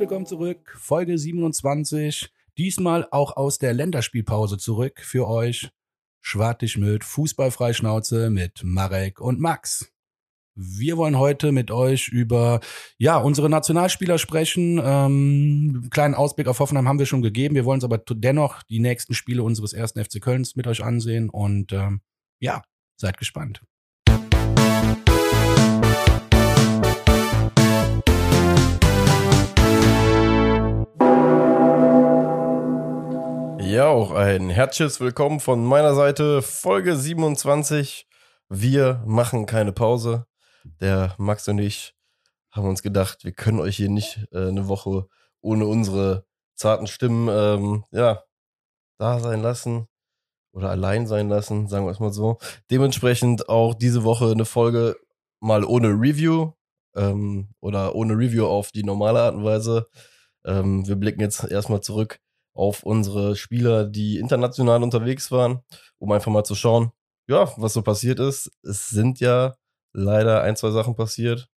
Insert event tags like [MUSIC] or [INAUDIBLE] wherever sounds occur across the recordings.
willkommen zurück. Folge 27. Diesmal auch aus der Länderspielpause zurück für euch. Schwartig mit Fußballfreischnauze mit Marek und Max. Wir wollen heute mit euch über ja unsere Nationalspieler sprechen. Ähm, kleinen Ausblick auf Hoffenheim haben wir schon gegeben. Wir wollen uns aber dennoch die nächsten Spiele unseres ersten FC Kölns mit euch ansehen und ähm, ja, seid gespannt. Ja, auch ein herzliches Willkommen von meiner Seite. Folge 27. Wir machen keine Pause. Der Max und ich haben uns gedacht, wir können euch hier nicht äh, eine Woche ohne unsere zarten Stimmen ähm, ja, da sein lassen oder allein sein lassen, sagen wir es mal so. Dementsprechend auch diese Woche eine Folge mal ohne Review ähm, oder ohne Review auf die normale Art und Weise. Ähm, wir blicken jetzt erstmal zurück auf unsere Spieler, die international unterwegs waren, um einfach mal zu schauen, ja, was so passiert ist. Es sind ja leider ein, zwei Sachen passiert.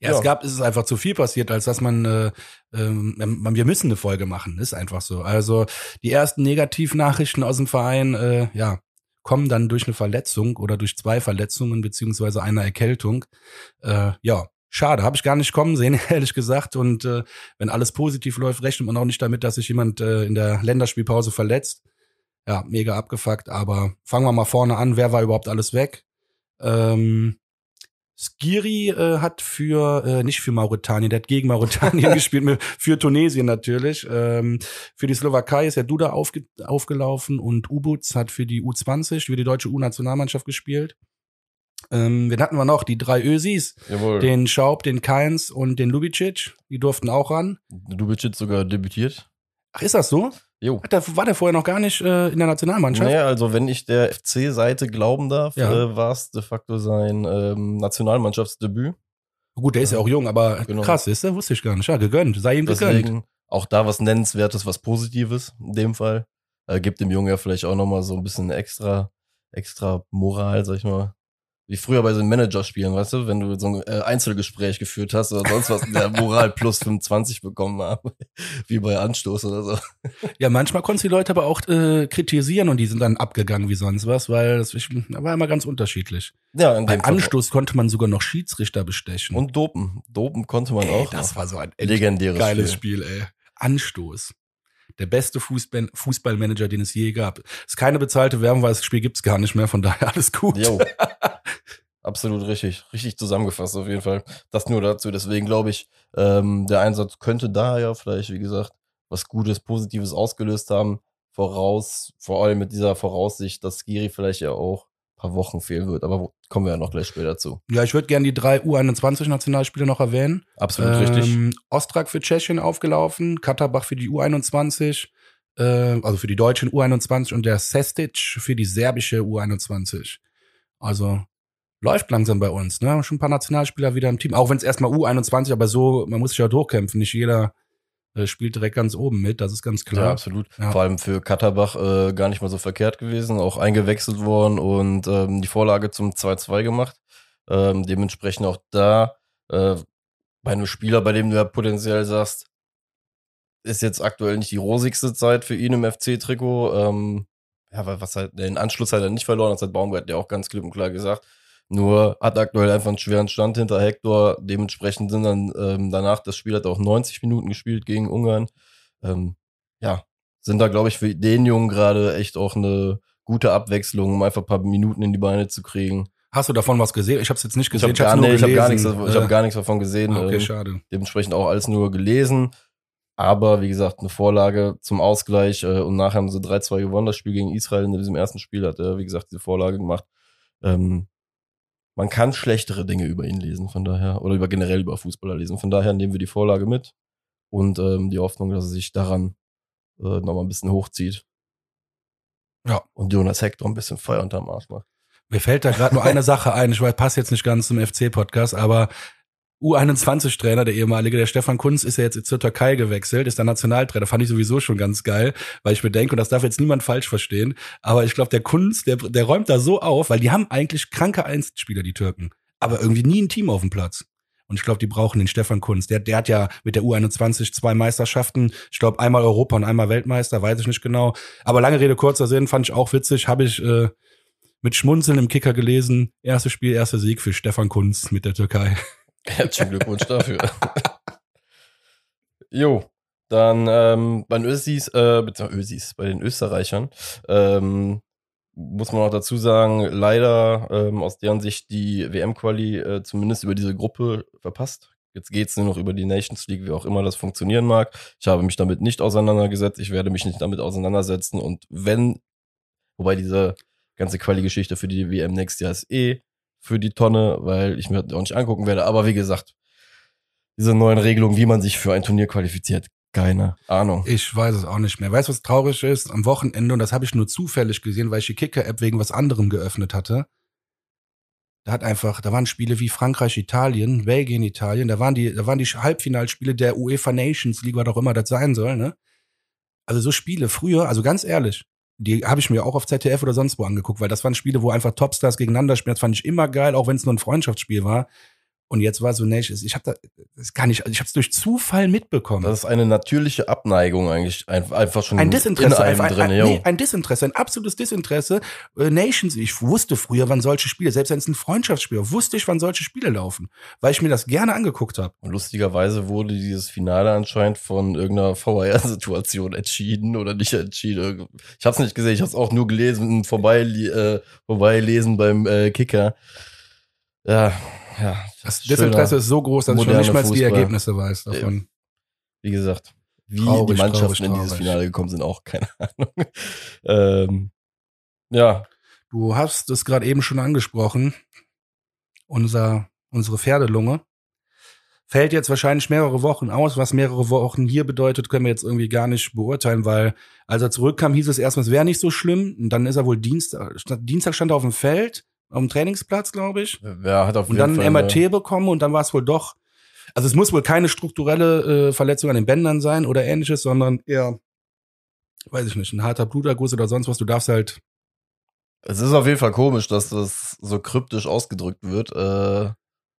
Ja, ja. es gab, es ist einfach zu viel passiert, als dass man, äh, ähm, wir müssen eine Folge machen, ist einfach so. Also die ersten Negativnachrichten aus dem Verein, äh, ja, kommen dann durch eine Verletzung oder durch zwei Verletzungen beziehungsweise einer Erkältung. Äh, ja, schade, habe ich gar nicht kommen sehen, [LAUGHS] ehrlich gesagt. Und äh, wenn alles positiv läuft, rechnet man auch nicht damit, dass sich jemand äh, in der Länderspielpause verletzt. Ja, mega abgefuckt, aber fangen wir mal vorne an. Wer war überhaupt alles weg? Ähm, Skiri äh, hat für, äh, nicht für Mauretanien, der hat gegen Mauretanien [LAUGHS] gespielt, für Tunesien natürlich. Ähm, für die Slowakei ist der Duda aufge aufgelaufen und Ubuts hat für die U20, für die deutsche U-Nationalmannschaft gespielt. Ähm, wen hatten wir noch? Die drei Ösis. Jawohl. Den Schaub, den Keins und den Lubicic. Die durften auch ran. Lubicic sogar debütiert. Ach, ist das so? Jo. Der, war der vorher noch gar nicht äh, in der Nationalmannschaft? Naja, also wenn ich der FC-Seite glauben darf, ja. äh, war es de facto sein ähm, Nationalmannschaftsdebüt. Gut, der ist ja auch jung, aber genau. krass, ist der? Wusste ich gar nicht. Ja, gegönnt. Sei ihm Deswegen gegönnt. Auch da was Nennenswertes, was Positives in dem Fall. Äh, gibt dem Jungen ja vielleicht auch nochmal so ein bisschen extra, extra Moral, sag ich mal wie früher bei so einem Managerspielen, weißt du, wenn du so ein äh, Einzelgespräch geführt hast oder sonst was, der Moral plus 25 bekommen haben, [LAUGHS] wie bei Anstoß oder so. Ja, manchmal konntest du die Leute aber auch äh, kritisieren und die sind dann abgegangen wie sonst was, weil das war immer ganz unterschiedlich. Ja, in Beim Anstoß konnte man sogar noch Schiedsrichter bestechen. Und Dopen. Dopen konnte man ey, auch. Das war so ein legendäres geiles Spiel. Spiel, ey. Anstoß der beste Fußball Fußballmanager, den es je gab. Ist keine bezahlte Werbung, weil das Spiel gibt's gar nicht mehr, von daher [LAUGHS] alles gut. Absolut richtig. Richtig zusammengefasst auf jeden Fall. Das nur dazu. Deswegen glaube ich, ähm, der Einsatz könnte da ja vielleicht, wie gesagt, was Gutes, Positives ausgelöst haben. Voraus, vor allem mit dieser Voraussicht, dass Giri vielleicht ja auch paar Wochen fehlen wird. Aber kommen wir ja noch gleich später zu. Ja, ich würde gerne die drei U21-Nationalspiele noch erwähnen. Absolut ähm, richtig. Ostrak für Tschechien aufgelaufen, Katterbach für die U21, äh, also für die deutschen U21 und der Sestic für die serbische U21. Also läuft langsam bei uns. Ne? Schon ein paar Nationalspieler wieder im Team. Auch wenn es erstmal U21, aber so, man muss sich ja durchkämpfen. Nicht jeder äh, spielt direkt ganz oben mit, das ist ganz klar. Ja, absolut. Ja. Vor allem für Katterbach äh, gar nicht mal so verkehrt gewesen, auch eingewechselt worden und ähm, die Vorlage zum 2-2 gemacht. Ähm, dementsprechend auch da äh, bei einem Spieler, bei dem du ja potenziell sagst, ist jetzt aktuell nicht die rosigste Zeit für ihn im FC-Trikot. Ähm, ja, weil was halt, den Anschluss hat er nicht verloren, das hat Baumgart ja auch ganz klipp und klar gesagt. Nur hat aktuell einfach einen schweren Stand hinter Hector. Dementsprechend sind dann ähm, danach, das Spiel hat auch 90 Minuten gespielt gegen Ungarn. Ähm, ja, sind da, glaube ich, für den Jungen gerade echt auch eine gute Abwechslung, um einfach ein paar Minuten in die Beine zu kriegen. Hast du davon was gesehen? Ich habe es jetzt nicht gesehen. Ich habe gar, nee, hab gar, nichts, ich hab gar nichts davon gesehen. Okay, ähm, schade. Dementsprechend auch alles nur gelesen. Aber wie gesagt, eine Vorlage zum Ausgleich äh, und nachher haben sie 3-2 gewonnen. Das Spiel gegen Israel in diesem ersten Spiel hat er, wie gesagt, diese Vorlage gemacht. Ähm, man kann schlechtere Dinge über ihn lesen, von daher, oder über generell über Fußballer lesen. Von daher nehmen wir die Vorlage mit und ähm, die Hoffnung, dass er sich daran äh, nochmal ein bisschen hochzieht. Ja. Und Jonas Hector ein bisschen Feuer unterm Arsch macht. Mir fällt da gerade nur eine [LAUGHS] Sache ein. Ich weiß, passt jetzt nicht ganz zum FC-Podcast, aber U21-Trainer, der ehemalige, der Stefan Kunz, ist ja jetzt zur Türkei gewechselt, ist der Nationaltrainer. Fand ich sowieso schon ganz geil, weil ich mir denke, und das darf jetzt niemand falsch verstehen, aber ich glaube, der Kunz, der, der räumt da so auf, weil die haben eigentlich kranke Einzelspieler, die Türken, aber irgendwie nie ein Team auf dem Platz. Und ich glaube, die brauchen den Stefan Kunz. Der, der hat ja mit der U21 zwei Meisterschaften. Ich glaube, einmal Europa und einmal Weltmeister, weiß ich nicht genau. Aber lange Rede, kurzer Sinn, fand ich auch witzig. Habe ich äh, mit Schmunzeln im Kicker gelesen. Erstes Spiel, erster Sieg für Stefan Kunz mit der Türkei. Herzlichen Glückwunsch dafür. [LAUGHS] jo, dann ähm, bei den Ösis, äh, Ösis, bei den Österreichern, ähm, muss man auch dazu sagen, leider ähm, aus deren Sicht die WM-Quali äh, zumindest über diese Gruppe verpasst. Jetzt geht's nur noch über die Nations League, wie auch immer das funktionieren mag. Ich habe mich damit nicht auseinandergesetzt. Ich werde mich nicht damit auseinandersetzen. Und wenn, wobei diese ganze Quali-Geschichte für die WM nächstes Jahr ist eh für die Tonne, weil ich mir auch nicht angucken werde. Aber wie gesagt, diese neuen Regelungen, wie man sich für ein Turnier qualifiziert, keine Ahnung. Ich weiß es auch nicht mehr. Weißt du, was traurig ist? Am Wochenende, und das habe ich nur zufällig gesehen, weil ich die Kicker-App wegen was anderem geöffnet hatte. Da hat einfach, da waren Spiele wie Frankreich, Italien, Belgien, Italien, da waren die, da waren die Halbfinalspiele der UEFA Nations League, was auch immer das sein soll, ne? Also so Spiele früher, also ganz ehrlich, die habe ich mir auch auf ZDF oder sonst wo angeguckt, weil das waren Spiele, wo einfach Topstars gegeneinander spielen. Das fand ich immer geil, auch wenn es nur ein Freundschaftsspiel war. Und jetzt war so Nations. Ich habe da, das kann ich, ich habe es durch Zufall mitbekommen. Das ist eine natürliche Abneigung eigentlich, einfach schon ein Desinteresse, in einem ein, drin. Ein, nee, ein Desinteresse, ein absolutes Desinteresse. Äh, Nations, ich wusste früher, wann solche Spiele, selbst wenn es ein Freundschaftsspiel war, wusste ich, wann solche Spiele laufen, weil ich mir das gerne angeguckt habe. Lustigerweise wurde dieses Finale anscheinend von irgendeiner VR-Situation entschieden oder nicht entschieden. Ich habe es nicht gesehen, ich habe es auch nur gelesen, vorbei, äh, vorbeilesen beim äh, Kicker. Ja, ja. Das Desinteresse ist so groß, dass ich noch nicht mal die Ergebnisse weiß davon. Wie gesagt, wie traurig, die Mannschaften traurig, traurig. in dieses Finale gekommen sind, auch keine [LAUGHS] Ahnung. ähm, ja. Du hast es gerade eben schon angesprochen. Unser, unsere Pferdelunge fällt jetzt wahrscheinlich mehrere Wochen aus. Was mehrere Wochen hier bedeutet, können wir jetzt irgendwie gar nicht beurteilen, weil als er zurückkam, hieß es erstmal, es wäre nicht so schlimm. Und dann ist er wohl Dienstag, Dienstag stand er auf dem Feld auf dem Trainingsplatz, glaube ich. Ja, hat auf und dann ein MRT bekommen und dann war es wohl doch. Also es muss wohl keine strukturelle äh, Verletzung an den Bändern sein oder ähnliches, sondern eher, weiß ich nicht, ein harter Bluterguss oder sonst was. Du darfst halt. Es ist auf jeden Fall komisch, dass das so kryptisch ausgedrückt wird. Äh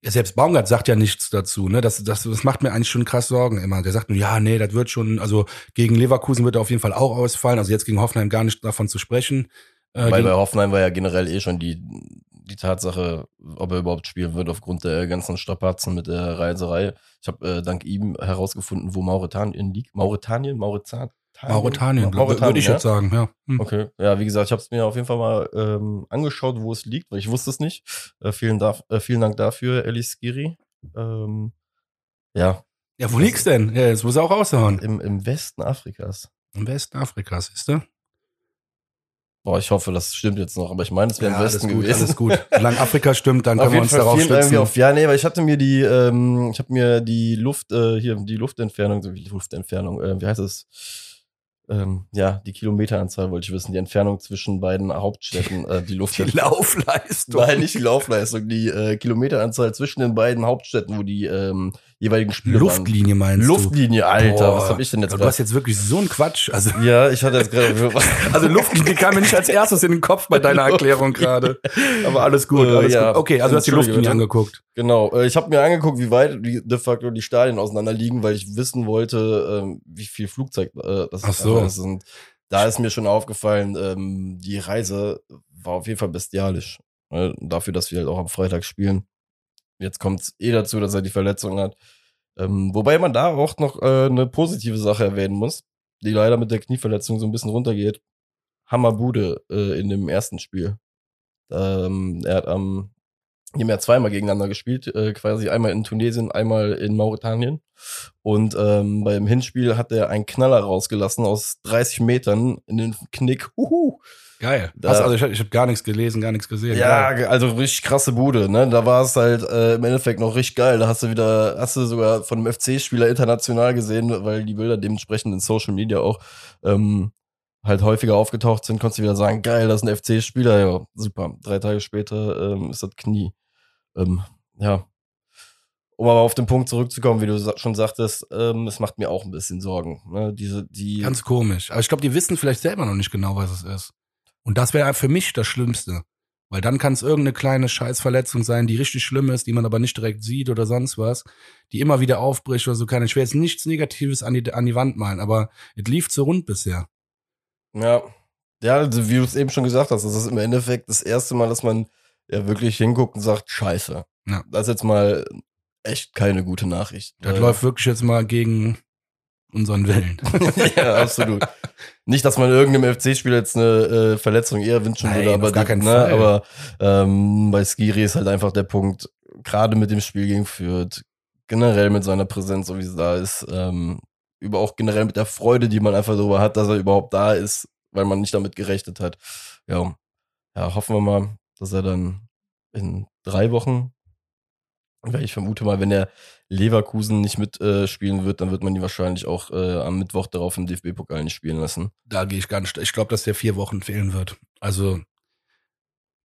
ja, selbst Baumgart sagt ja nichts dazu, ne? Das, das, das macht mir eigentlich schon krass Sorgen immer. Der sagt nur, ja, nee, das wird schon, also gegen Leverkusen wird er auf jeden Fall auch ausfallen. Also jetzt gegen Hoffenheim gar nicht davon zu sprechen. Äh, Weil bei Hoffenheim war ja generell eh schon die, die Tatsache, ob er überhaupt spielen wird, aufgrund der ganzen Strapazen mit der Reiserei. Ich habe äh, dank ihm herausgefunden, wo Mauretanien liegt. Mauretanien? Mauretanien? Mauretanien, Mauretanien würde ich ja? jetzt sagen, ja. Hm. Okay, ja, wie gesagt, ich habe es mir auf jeden Fall mal ähm, angeschaut, wo es liegt, weil ich wusste es nicht. Äh, vielen, da äh, vielen Dank dafür, Elis Skiri. Ähm, ja. Ja, wo liegt's denn? Ja, jetzt muss er auch raushauen. Im, Im Westen Afrikas. Im Westen Afrikas, ist du? Boah, ich hoffe, das stimmt jetzt noch, aber ich meine, es wäre ja, im Westen alles gut, gewesen. Alles gut. [LAUGHS] Solange Afrika stimmt, dann können wir uns Fall darauf stützen. Auf, ja, nee, weil ich hatte mir die, ähm, ich habe mir die Luft, äh, hier, die Luftentfernung, die Luftentfernung, äh, wie heißt es? ähm, ja, die Kilometeranzahl wollte ich wissen, die Entfernung zwischen beiden Hauptstädten, äh, die [LAUGHS] Luft. Die Laufleistung. Nein, nicht die Laufleistung, die äh, Kilometeranzahl zwischen den beiden Hauptstädten, wo die ähm, jeweiligen Spiele Luftlinie meinst Luftlinie, du? Alter, Boah. was hab ich denn jetzt Du hast jetzt wirklich so ein Quatsch. Also, [LAUGHS] ja, ich hatte jetzt gerade. [LAUGHS] also Luftlinie kam mir nicht als erstes in den Kopf bei deiner [LAUGHS] Erklärung gerade. Aber alles gut, alles äh, ja. gut. Okay, also du hast die Luftlinie angeguckt. Genau, äh, ich habe mir angeguckt, wie weit die, de facto die Stadien auseinander liegen, weil ich wissen wollte, ähm, wie viel Flugzeug äh, das Ach so. ist. Und da ist mir schon aufgefallen, ähm, die Reise war auf jeden Fall bestialisch. Ne? Dafür, dass wir halt auch am Freitag spielen. Jetzt kommt es eh dazu, dass er die Verletzung hat. Ähm, wobei man da auch noch äh, eine positive Sache erwähnen muss, die leider mit der Knieverletzung so ein bisschen runtergeht. Hammerbude äh, in dem ersten Spiel. Ähm, er hat am die haben ja zweimal gegeneinander gespielt, äh, quasi einmal in Tunesien, einmal in Mauretanien. Und ähm, beim Hinspiel hat er einen Knaller rausgelassen aus 30 Metern in den Knick. Uhu. Geil. Da, Was, also ich, ich habe gar nichts gelesen, gar nichts gesehen. Ja, geil. also richtig krasse Bude. Ne? Da war es halt äh, im Endeffekt noch richtig geil. Da hast du wieder, hast du sogar von einem FC-Spieler international gesehen, weil die Bilder dementsprechend in Social Media auch ähm, halt häufiger aufgetaucht sind, konntest du wieder sagen, geil, das ist ein FC-Spieler. Ja, super. Drei Tage später ähm, ist das Knie ähm, ja. Um aber auf den Punkt zurückzukommen, wie du schon sagtest, ähm, es macht mir auch ein bisschen Sorgen. Ne? Diese, die Ganz komisch. Aber ich glaube, die wissen vielleicht selber noch nicht genau, was es ist. Und das wäre für mich das Schlimmste. Weil dann kann es irgendeine kleine Scheißverletzung sein, die richtig schlimm ist, die man aber nicht direkt sieht oder sonst was, die immer wieder aufbricht oder so kann. Ich will jetzt nichts Negatives an die, an die Wand malen, aber es lief so rund bisher. Ja. Ja, also wie du es eben schon gesagt hast, das ist im Endeffekt das erste Mal, dass man ja wirklich hinguckt und sagt, scheiße. Ja. Das ist jetzt mal echt keine gute Nachricht. Das Äh, läuft wirklich jetzt mal gegen unseren Willen. [LAUGHS] ja, absolut. Nicht, dass man irgendeinem FC-Spieler jetzt eine äh, Verletzung eher wünschen Nein, würde, aber, gar keinen ne, Fall. aber ähm, bei Skiri ist halt einfach der Punkt, gerade mit dem Spiel gegen Fürth, generell mit seiner Präsenz, so wie sie da ist, ähm, über auch generell mit der Freude, die man einfach darüber hat, dass er überhaupt da ist, weil man nicht damit gerechnet hat. Ja, ja hoffen wir mal, dass er dann in drei Wochen, weil ich vermute mal, wenn er Leverkusen nicht mitspielen äh, wird, dann wird man ihn wahrscheinlich auch äh, am Mittwoch darauf im DFB-Pokal nicht spielen lassen. da gehe ich ganz, ich glaube, dass der vier Wochen fehlen wird. Also,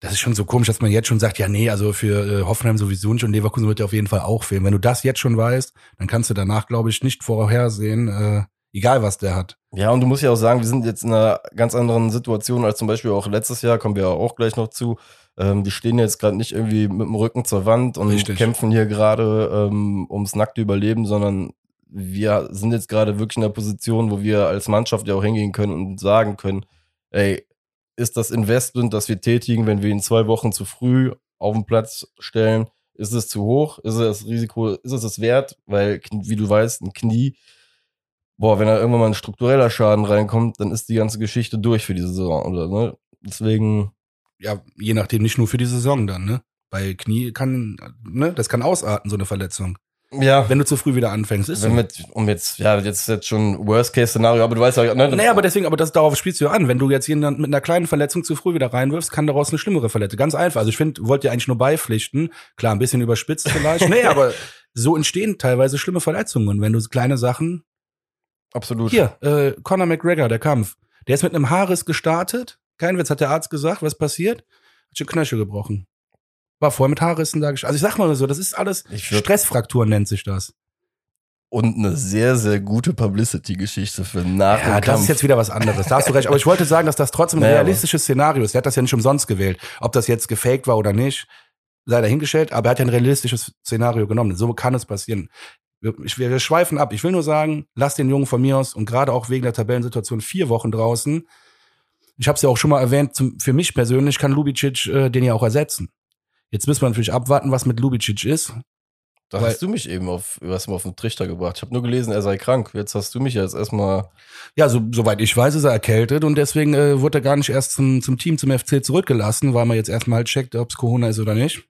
das ist schon so komisch, dass man jetzt schon sagt, ja, nee, also für äh, Hoffenheim sowieso nicht und Leverkusen wird ja auf jeden Fall auch fehlen. Wenn du das jetzt schon weißt, dann kannst du danach, glaube ich, nicht vorhersehen, äh, egal was der hat. Ja, und du musst ja auch sagen, wir sind jetzt in einer ganz anderen Situation als zum Beispiel auch letztes Jahr, kommen wir auch gleich noch zu. Ähm, die stehen jetzt gerade nicht irgendwie mit dem Rücken zur Wand und Richtig. kämpfen hier gerade ähm, ums nackte Überleben, sondern wir sind jetzt gerade wirklich in einer Position, wo wir als Mannschaft ja auch hingehen können und sagen können, ey, ist das Investment, das wir tätigen, wenn wir ihn zwei Wochen zu früh auf den Platz stellen, ist es zu hoch? Ist es das Risiko, ist es es wert? Weil, wie du weißt, ein Knie, boah, wenn da irgendwann mal ein struktureller Schaden reinkommt, dann ist die ganze Geschichte durch für die Saison, oder, ne? Deswegen, Ja, je nachdem, nicht nur für die Saison dann, ne? Bei Knie kann, ne, das kann ausarten, so eine Verletzung. ja, Wenn du zu früh wieder anfängst, ist wenn so. mit, um jetzt, ja, jetzt jetzt schon Worst-Case-Szenario, aber du weißt ja, ne? Nee, aber deswegen, aber das darauf spielst du ja an. Wenn du jetzt jemanden mit einer kleinen Verletzung zu früh wieder reinwirfst, kann daraus eine schlimmere Verletzung. Ganz einfach. Also ich finde, wollt ihr eigentlich nur beipflichten. Klar, ein bisschen überspitzt vielleicht. nee, aber [LAUGHS] so entstehen teilweise schlimme Verletzungen, wenn du kleine Sachen. absolut. Hier, äh, Conor McGregor, der Kampf. Der ist mit einem Haarriss gestartet. Kein Witz, hat der Arzt gesagt, was passiert? Hat schon Knöchel gebrochen. War vorher mit Haarrissen da. Also ich sag mal nur so, das ist alles Stressfrakturen nennt sich das. Und eine sehr, sehr gute Publicity-Geschichte für nach Ja, das ist jetzt wieder was anderes. Da hast du recht. Aber ich wollte sagen, dass das trotzdem ein [LAUGHS] Naja, realistisches Szenario ist. Er hat das ja nicht umsonst gewählt. Ob das jetzt gefaked war oder nicht, sei dahingestellt. Aber er hat ja ein realistisches Szenario genommen. So kann es passieren. Wir, ich, wir, wir schweifen ab. Ich will nur sagen, lass den Jungen von mir aus und gerade auch wegen der Tabellensituation vier Wochen draußen. Ich habe es ja auch schon mal erwähnt, zum, für mich persönlich kann Lubicic äh, den ja auch ersetzen. Jetzt müssen wir natürlich abwarten, was mit Lubicic ist. da hast du mich eben auf, hast mal auf den Trichter gebracht. Ich habe nur gelesen, er sei krank. Jetzt hast du mich jetzt erstmal, Ja, so, soweit ich weiß, ist er erkältet und deswegen äh, wurde er gar nicht erst zum, zum Team, zum FC zurückgelassen, weil man jetzt erstmal halt checkt, ob es Corona ist oder nicht.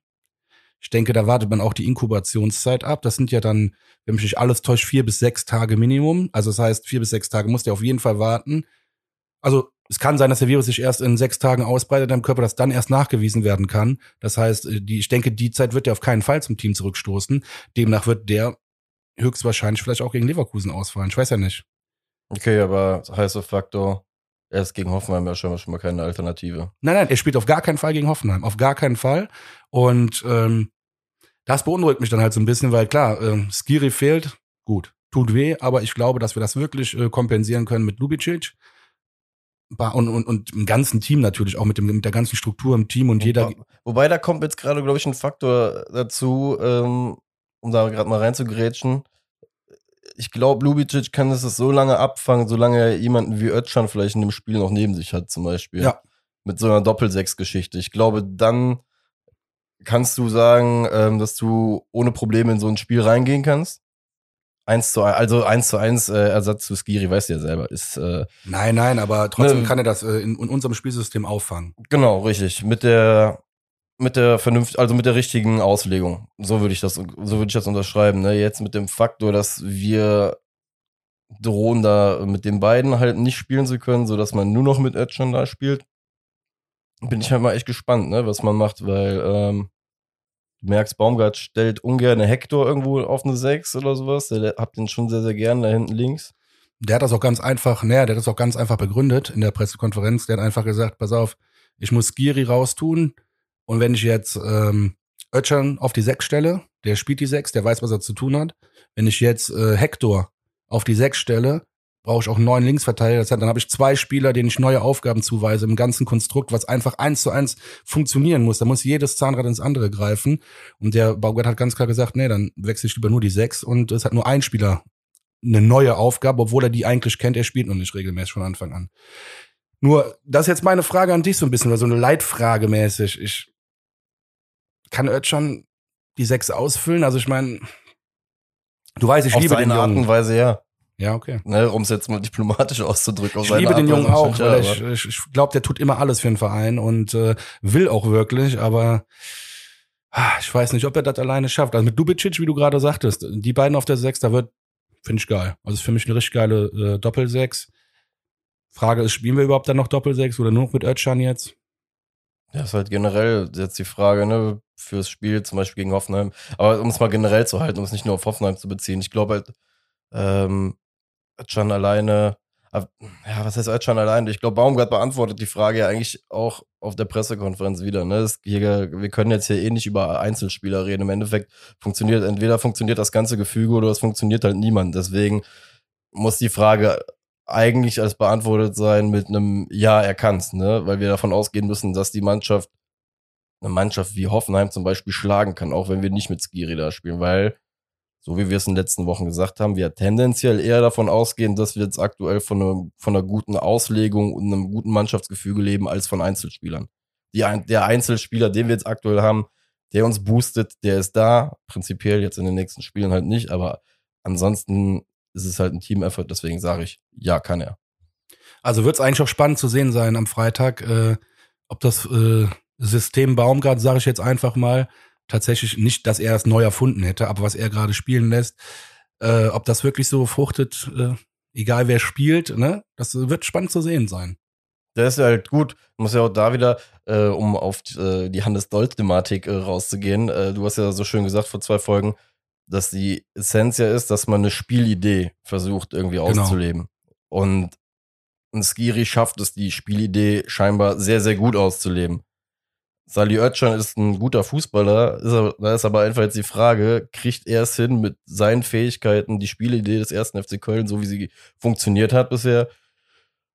Ich denke, da wartet man auch die Inkubationszeit ab. Das sind ja dann, wenn mich nicht alles täuscht, vier bis sechs Tage Minimum. Also das heißt, vier bis sechs Tage muss der auf jeden Fall warten. Also es kann sein, dass der Virus sich erst in sechs Tagen ausbreitet im Körper, dass dann erst nachgewiesen werden kann. Das heißt, äh, die, ich denke, die Zeit wird er auf keinen Fall zum Team zurückstoßen. Demnach wird der höchstwahrscheinlich vielleicht auch gegen Leverkusen ausfallen. Ich weiß ja nicht. okay, aber heißer Faktor, er ist gegen Hoffenheim ja schon, schon mal keine Alternative. Nein, nein, er spielt auf gar keinen Fall gegen Hoffenheim. Auf gar keinen Fall. Und ähm, das beunruhigt mich dann halt so ein bisschen, weil klar, ähm, Skiri fehlt, gut, tut weh, aber ich glaube, dass wir das wirklich äh, kompensieren können mit Lubicic. Und, und, und im ganzen Team natürlich, auch mit, dem, mit der ganzen Struktur im Team und jeder. Wobei, wobei da kommt jetzt gerade, glaube ich, ein Faktor dazu, ähm, um da gerade mal reinzugrätschen. Ich glaube, Lubicic kann es so lange abfangen, solange er jemanden wie Özcan vielleicht in dem Spiel noch neben sich hat, zum Beispiel. Ja. Mit so einer Doppelsechs-Geschichte. Ich glaube, dann kannst du sagen, ähm, dass du ohne Probleme in so ein Spiel reingehen kannst. Eins zu ein, also eins zu eins äh, Ersatz zu Skiri, weißt du ja selber, ist äh, Nein, nein, aber trotzdem Ne. kann er das äh, in, in unserem Spielsystem auffangen. Genau, richtig. Mit der, mit der vernünft, also mit der richtigen Auslegung. So würde ich das, so würde ich das unterschreiben. Ne? Jetzt mit dem Faktor, dass wir drohen da mit den beiden halt nicht spielen zu können, so dass man nur noch mit Edgen da spielt. Bin ich halt mal echt gespannt, ne, was man macht, weil ähm, du merkst, Baumgart stellt ungern Hector irgendwo auf eine 6 oder sowas. Der, habt den schon sehr, sehr gern da hinten links. Der hat das auch ganz einfach, naja, der hat das auch ganz einfach begründet in der Pressekonferenz. Der hat einfach gesagt, pass auf, ich muss Skiri raustun. Und wenn ich jetzt ähm, Ötchan auf die Sechs stelle, der spielt die Sechs, der weiß, was er zu tun hat. Wenn ich jetzt äh, Hector auf die Sechs stelle, brauche ich auch neun Linksverteidiger. Dann habe ich zwei Spieler, denen ich neue Aufgaben zuweise im ganzen Konstrukt, was einfach eins zu eins funktionieren muss. Da muss jedes Zahnrad ins andere greifen. Und der Baumgart hat ganz klar gesagt, nee, dann wechsle ich lieber nur die sechs und es hat nur ein Spieler eine neue Aufgabe, obwohl er die eigentlich kennt. Er spielt noch nicht regelmäßig von Anfang an. Nur, das ist jetzt meine Frage an dich so ein bisschen, oder so eine Leitfrage mäßig. Ich kann Özcan die sechs ausfüllen? Also ich meine, du weißt, ich Auf liebe den seine Art Jungen. und Weise, ja. Ja, okay. Ne, um es jetzt mal diplomatisch auszudrücken. Ich liebe den Jungen auch, weil ich, ich, ich glaube, der tut immer alles für den Verein und äh, will auch wirklich, aber ah, ich weiß nicht, ob er das alleine schafft. Also mit Dubicic, wie du gerade sagtest, die beiden auf der Sechs, da wird, finde ich geil. Also ist für mich eine richtig geile äh, Doppelsechs. Frage ist, spielen wir überhaupt dann noch Doppelsechs oder nur noch mit Özcan jetzt? Ja, ist halt generell jetzt die Frage, ne, fürs Spiel zum Beispiel gegen Hoffenheim. Aber um es mal generell zu halten, um es nicht nur auf Hoffenheim zu beziehen. Ich glaube halt, ähm, Özcan alleine, ja, was heißt Özcan alleine? Ich glaube, Baumgart beantwortet die Frage ja eigentlich auch auf der Pressekonferenz wieder, ne. Es, hier, wir können jetzt hier eh nicht über Einzelspieler reden. Im Endeffekt funktioniert, entweder funktioniert das ganze Gefüge oder es funktioniert halt niemand. Deswegen muss die Frage eigentlich als beantwortet sein mit einem Ja, er kann's, ne? Weil wir davon ausgehen müssen, dass die Mannschaft eine Mannschaft wie Hoffenheim zum Beispiel schlagen kann, auch wenn wir nicht mit Skiri da spielen, weil, so wie wir es in den letzten Wochen gesagt haben, wir tendenziell eher davon ausgehen, dass wir jetzt aktuell von, einem, von einer guten Auslegung und einem guten Mannschaftsgefüge leben, als von Einzelspielern. Die, der Einzelspieler, den wir jetzt aktuell haben, der uns boostet, der ist da, prinzipiell jetzt in den nächsten Spielen halt nicht, aber ansonsten ist es halt ein Team-Effort, deswegen sage ich, ja, kann er. Also wird es eigentlich auch spannend zu sehen sein am Freitag, äh, ob das äh, System Baumgart, sage ich jetzt einfach mal, tatsächlich nicht, dass er es neu erfunden hätte, aber was er gerade spielen lässt, äh, ob das wirklich so fruchtet, äh, egal wer spielt, ne? Das wird spannend zu sehen sein. Der ist ja halt gut, muss ja auch da wieder, äh, um auf äh, die Hannes-Doll-Thematik äh, rauszugehen, äh, du hast ja so schön gesagt vor zwei Folgen, dass die Essenz ja ist, dass man eine Spielidee versucht irgendwie Genau. auszuleben. Und ein Skiri schafft es, die Spielidee scheinbar sehr, sehr gut auszuleben. Sali Özcan ist ein guter Fußballer, ist aber, da ist aber einfach jetzt die Frage, kriegt er es hin, mit seinen Fähigkeiten die Spielidee des ersten FC Köln, so wie sie funktioniert hat bisher,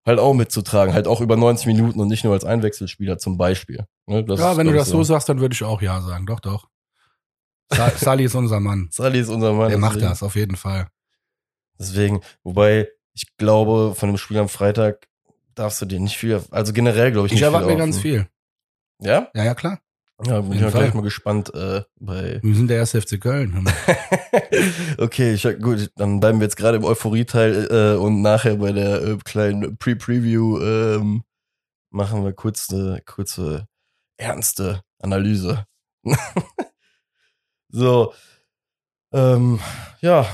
halt auch mitzutragen, halt auch über 90 Minuten und nicht nur als Einwechselspieler zum Beispiel. Ne, ja, ist, wenn du das ich, so sagst, dann würde ich auch ja sagen. Doch, doch. Sa [LAUGHS] Sally ist unser Mann. Sali ist unser Mann. Der macht das, auf jeden Fall. Deswegen, wobei ich glaube, von dem Spiel am Freitag darfst du dir nicht viel, also generell glaube ich Ich nicht erwarte viel mir ganz viel. Ja? Ja, ja, klar. Ja, bin ich mal gleich mal gespannt äh, bei. Wir sind der erste FC Köln. [LAUGHS] Okay, ich, gut, dann bleiben wir jetzt gerade im Euphorie-Teil äh, und nachher bei der äh, kleinen Pre-Preview ähm, machen wir kurz eine kurze ernste Analyse. [LAUGHS] so, ähm, ja,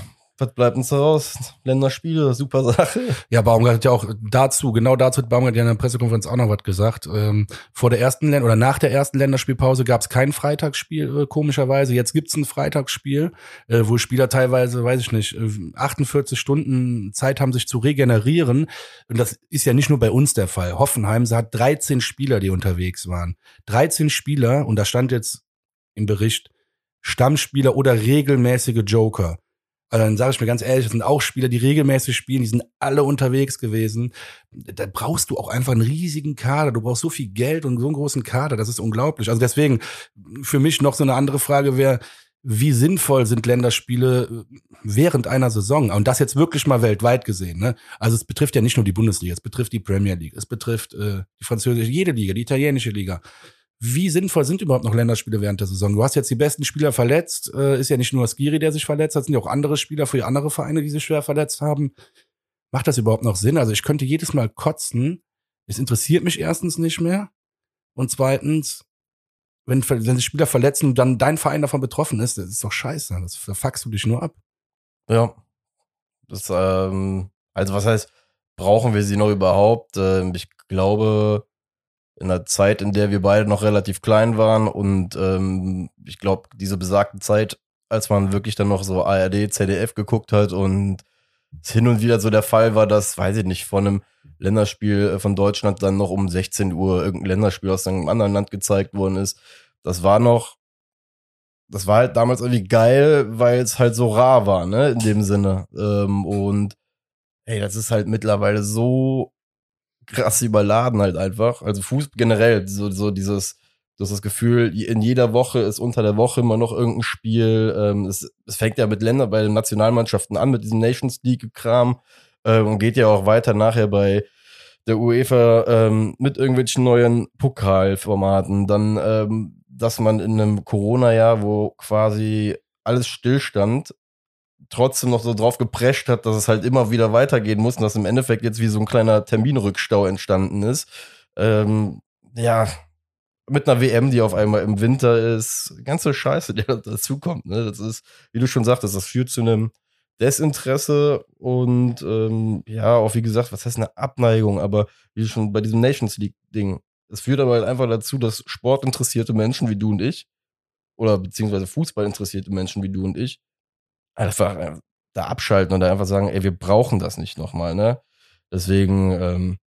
was bleibt uns daraus? Länderspiele, super Sache. Ja, Baumgart hat ja auch dazu, genau dazu hat Baumgart ja in der Pressekonferenz auch noch was gesagt. Ähm, vor der ersten Län- oder nach der ersten Länderspielpause gab es kein Freitagsspiel, äh, komischerweise. Jetzt gibt's ein Freitagsspiel, äh, wo Spieler teilweise, weiß ich nicht, äh, 48 Stunden Zeit haben, sich zu regenerieren. Und das ist ja nicht nur bei uns der Fall. Hoffenheim hat 13 Spieler, die unterwegs waren. 13 Spieler, und da stand jetzt im Bericht, Stammspieler oder regelmäßige Joker. Also dann sage ich mir ganz ehrlich, das sind auch Spieler, die regelmäßig spielen, die sind alle unterwegs gewesen. Da brauchst du auch einfach einen riesigen Kader. Du brauchst so viel Geld und so einen großen Kader, das ist unglaublich. Also deswegen, für mich noch so eine andere Frage wäre, wie sinnvoll sind Länderspiele äh, während einer Saison? Und das jetzt wirklich mal weltweit gesehen. Ne? Also es betrifft ja nicht nur die Bundesliga, es betrifft die Premier League, es betrifft äh, die französische, jede Liga, die italienische Liga. Wie sinnvoll sind überhaupt noch Länderspiele während der Saison? Du hast jetzt die besten Spieler verletzt. Äh, ist ja nicht nur Skiri, der sich verletzt hat, sind ja auch andere Spieler für andere Vereine, die sich schwer verletzt haben. Macht das überhaupt noch Sinn? Also ich könnte jedes Mal kotzen. Es interessiert mich erstens nicht mehr. Und zweitens, wenn, wenn sich Spieler verletzen und dann dein Verein davon betroffen ist, das ist doch scheiße. Das da fuckst du dich nur ab. Ja. Das, ähm, also was heißt, brauchen wir sie noch überhaupt? Ähm, ich glaube, in einer Zeit, in der wir beide noch relativ klein waren und ähm, ich glaube, diese besagte Zeit, als man wirklich dann noch so ARD, ZDF geguckt hat und es hin und wieder so der Fall war, dass, weiß ich nicht, von einem Länderspiel äh, von Deutschland dann noch um 16 Uhr irgendein Länderspiel aus einem anderen Land gezeigt worden ist. Das war noch, das war halt damals irgendwie geil, weil es halt so rar war, ne, in dem Sinne. Ähm, und ey, das ist halt mittlerweile so krass überladen halt einfach. Also Fuß generell, so, so dieses, du hast das Gefühl, in jeder Woche ist unter der Woche immer noch irgendein Spiel. Ähm, es, es fängt ja mit Ländern bei den Nationalmannschaften an, mit diesem Nations League-Kram äh, und geht ja auch weiter nachher bei der UEFA ähm, mit irgendwelchen neuen Pokalformaten. Dann, ähm, dass man in einem Corona-Jahr, wo quasi alles stillstand, trotzdem noch so drauf geprescht hat, dass es halt immer wieder weitergehen muss und dass im Endeffekt jetzt wie so ein kleiner Terminrückstau entstanden ist. Ähm, ja, mit einer WM, die auf einmal im Winter ist, ganze Scheiße, [LAUGHS] die dazu kommt. Ne? Das ist, wie du schon sagtest, das führt zu einem Desinteresse und ähm, ja, auch wie gesagt, was heißt eine Abneigung, aber wie schon bei diesem Nations League-Ding. Es führt aber halt einfach dazu, dass sportinteressierte Menschen wie du und ich, oder beziehungsweise Fußball interessierte Menschen wie du und ich, einfach äh, da abschalten und einfach sagen, ey, wir brauchen das nicht nochmal, ne? Deswegen, ähm,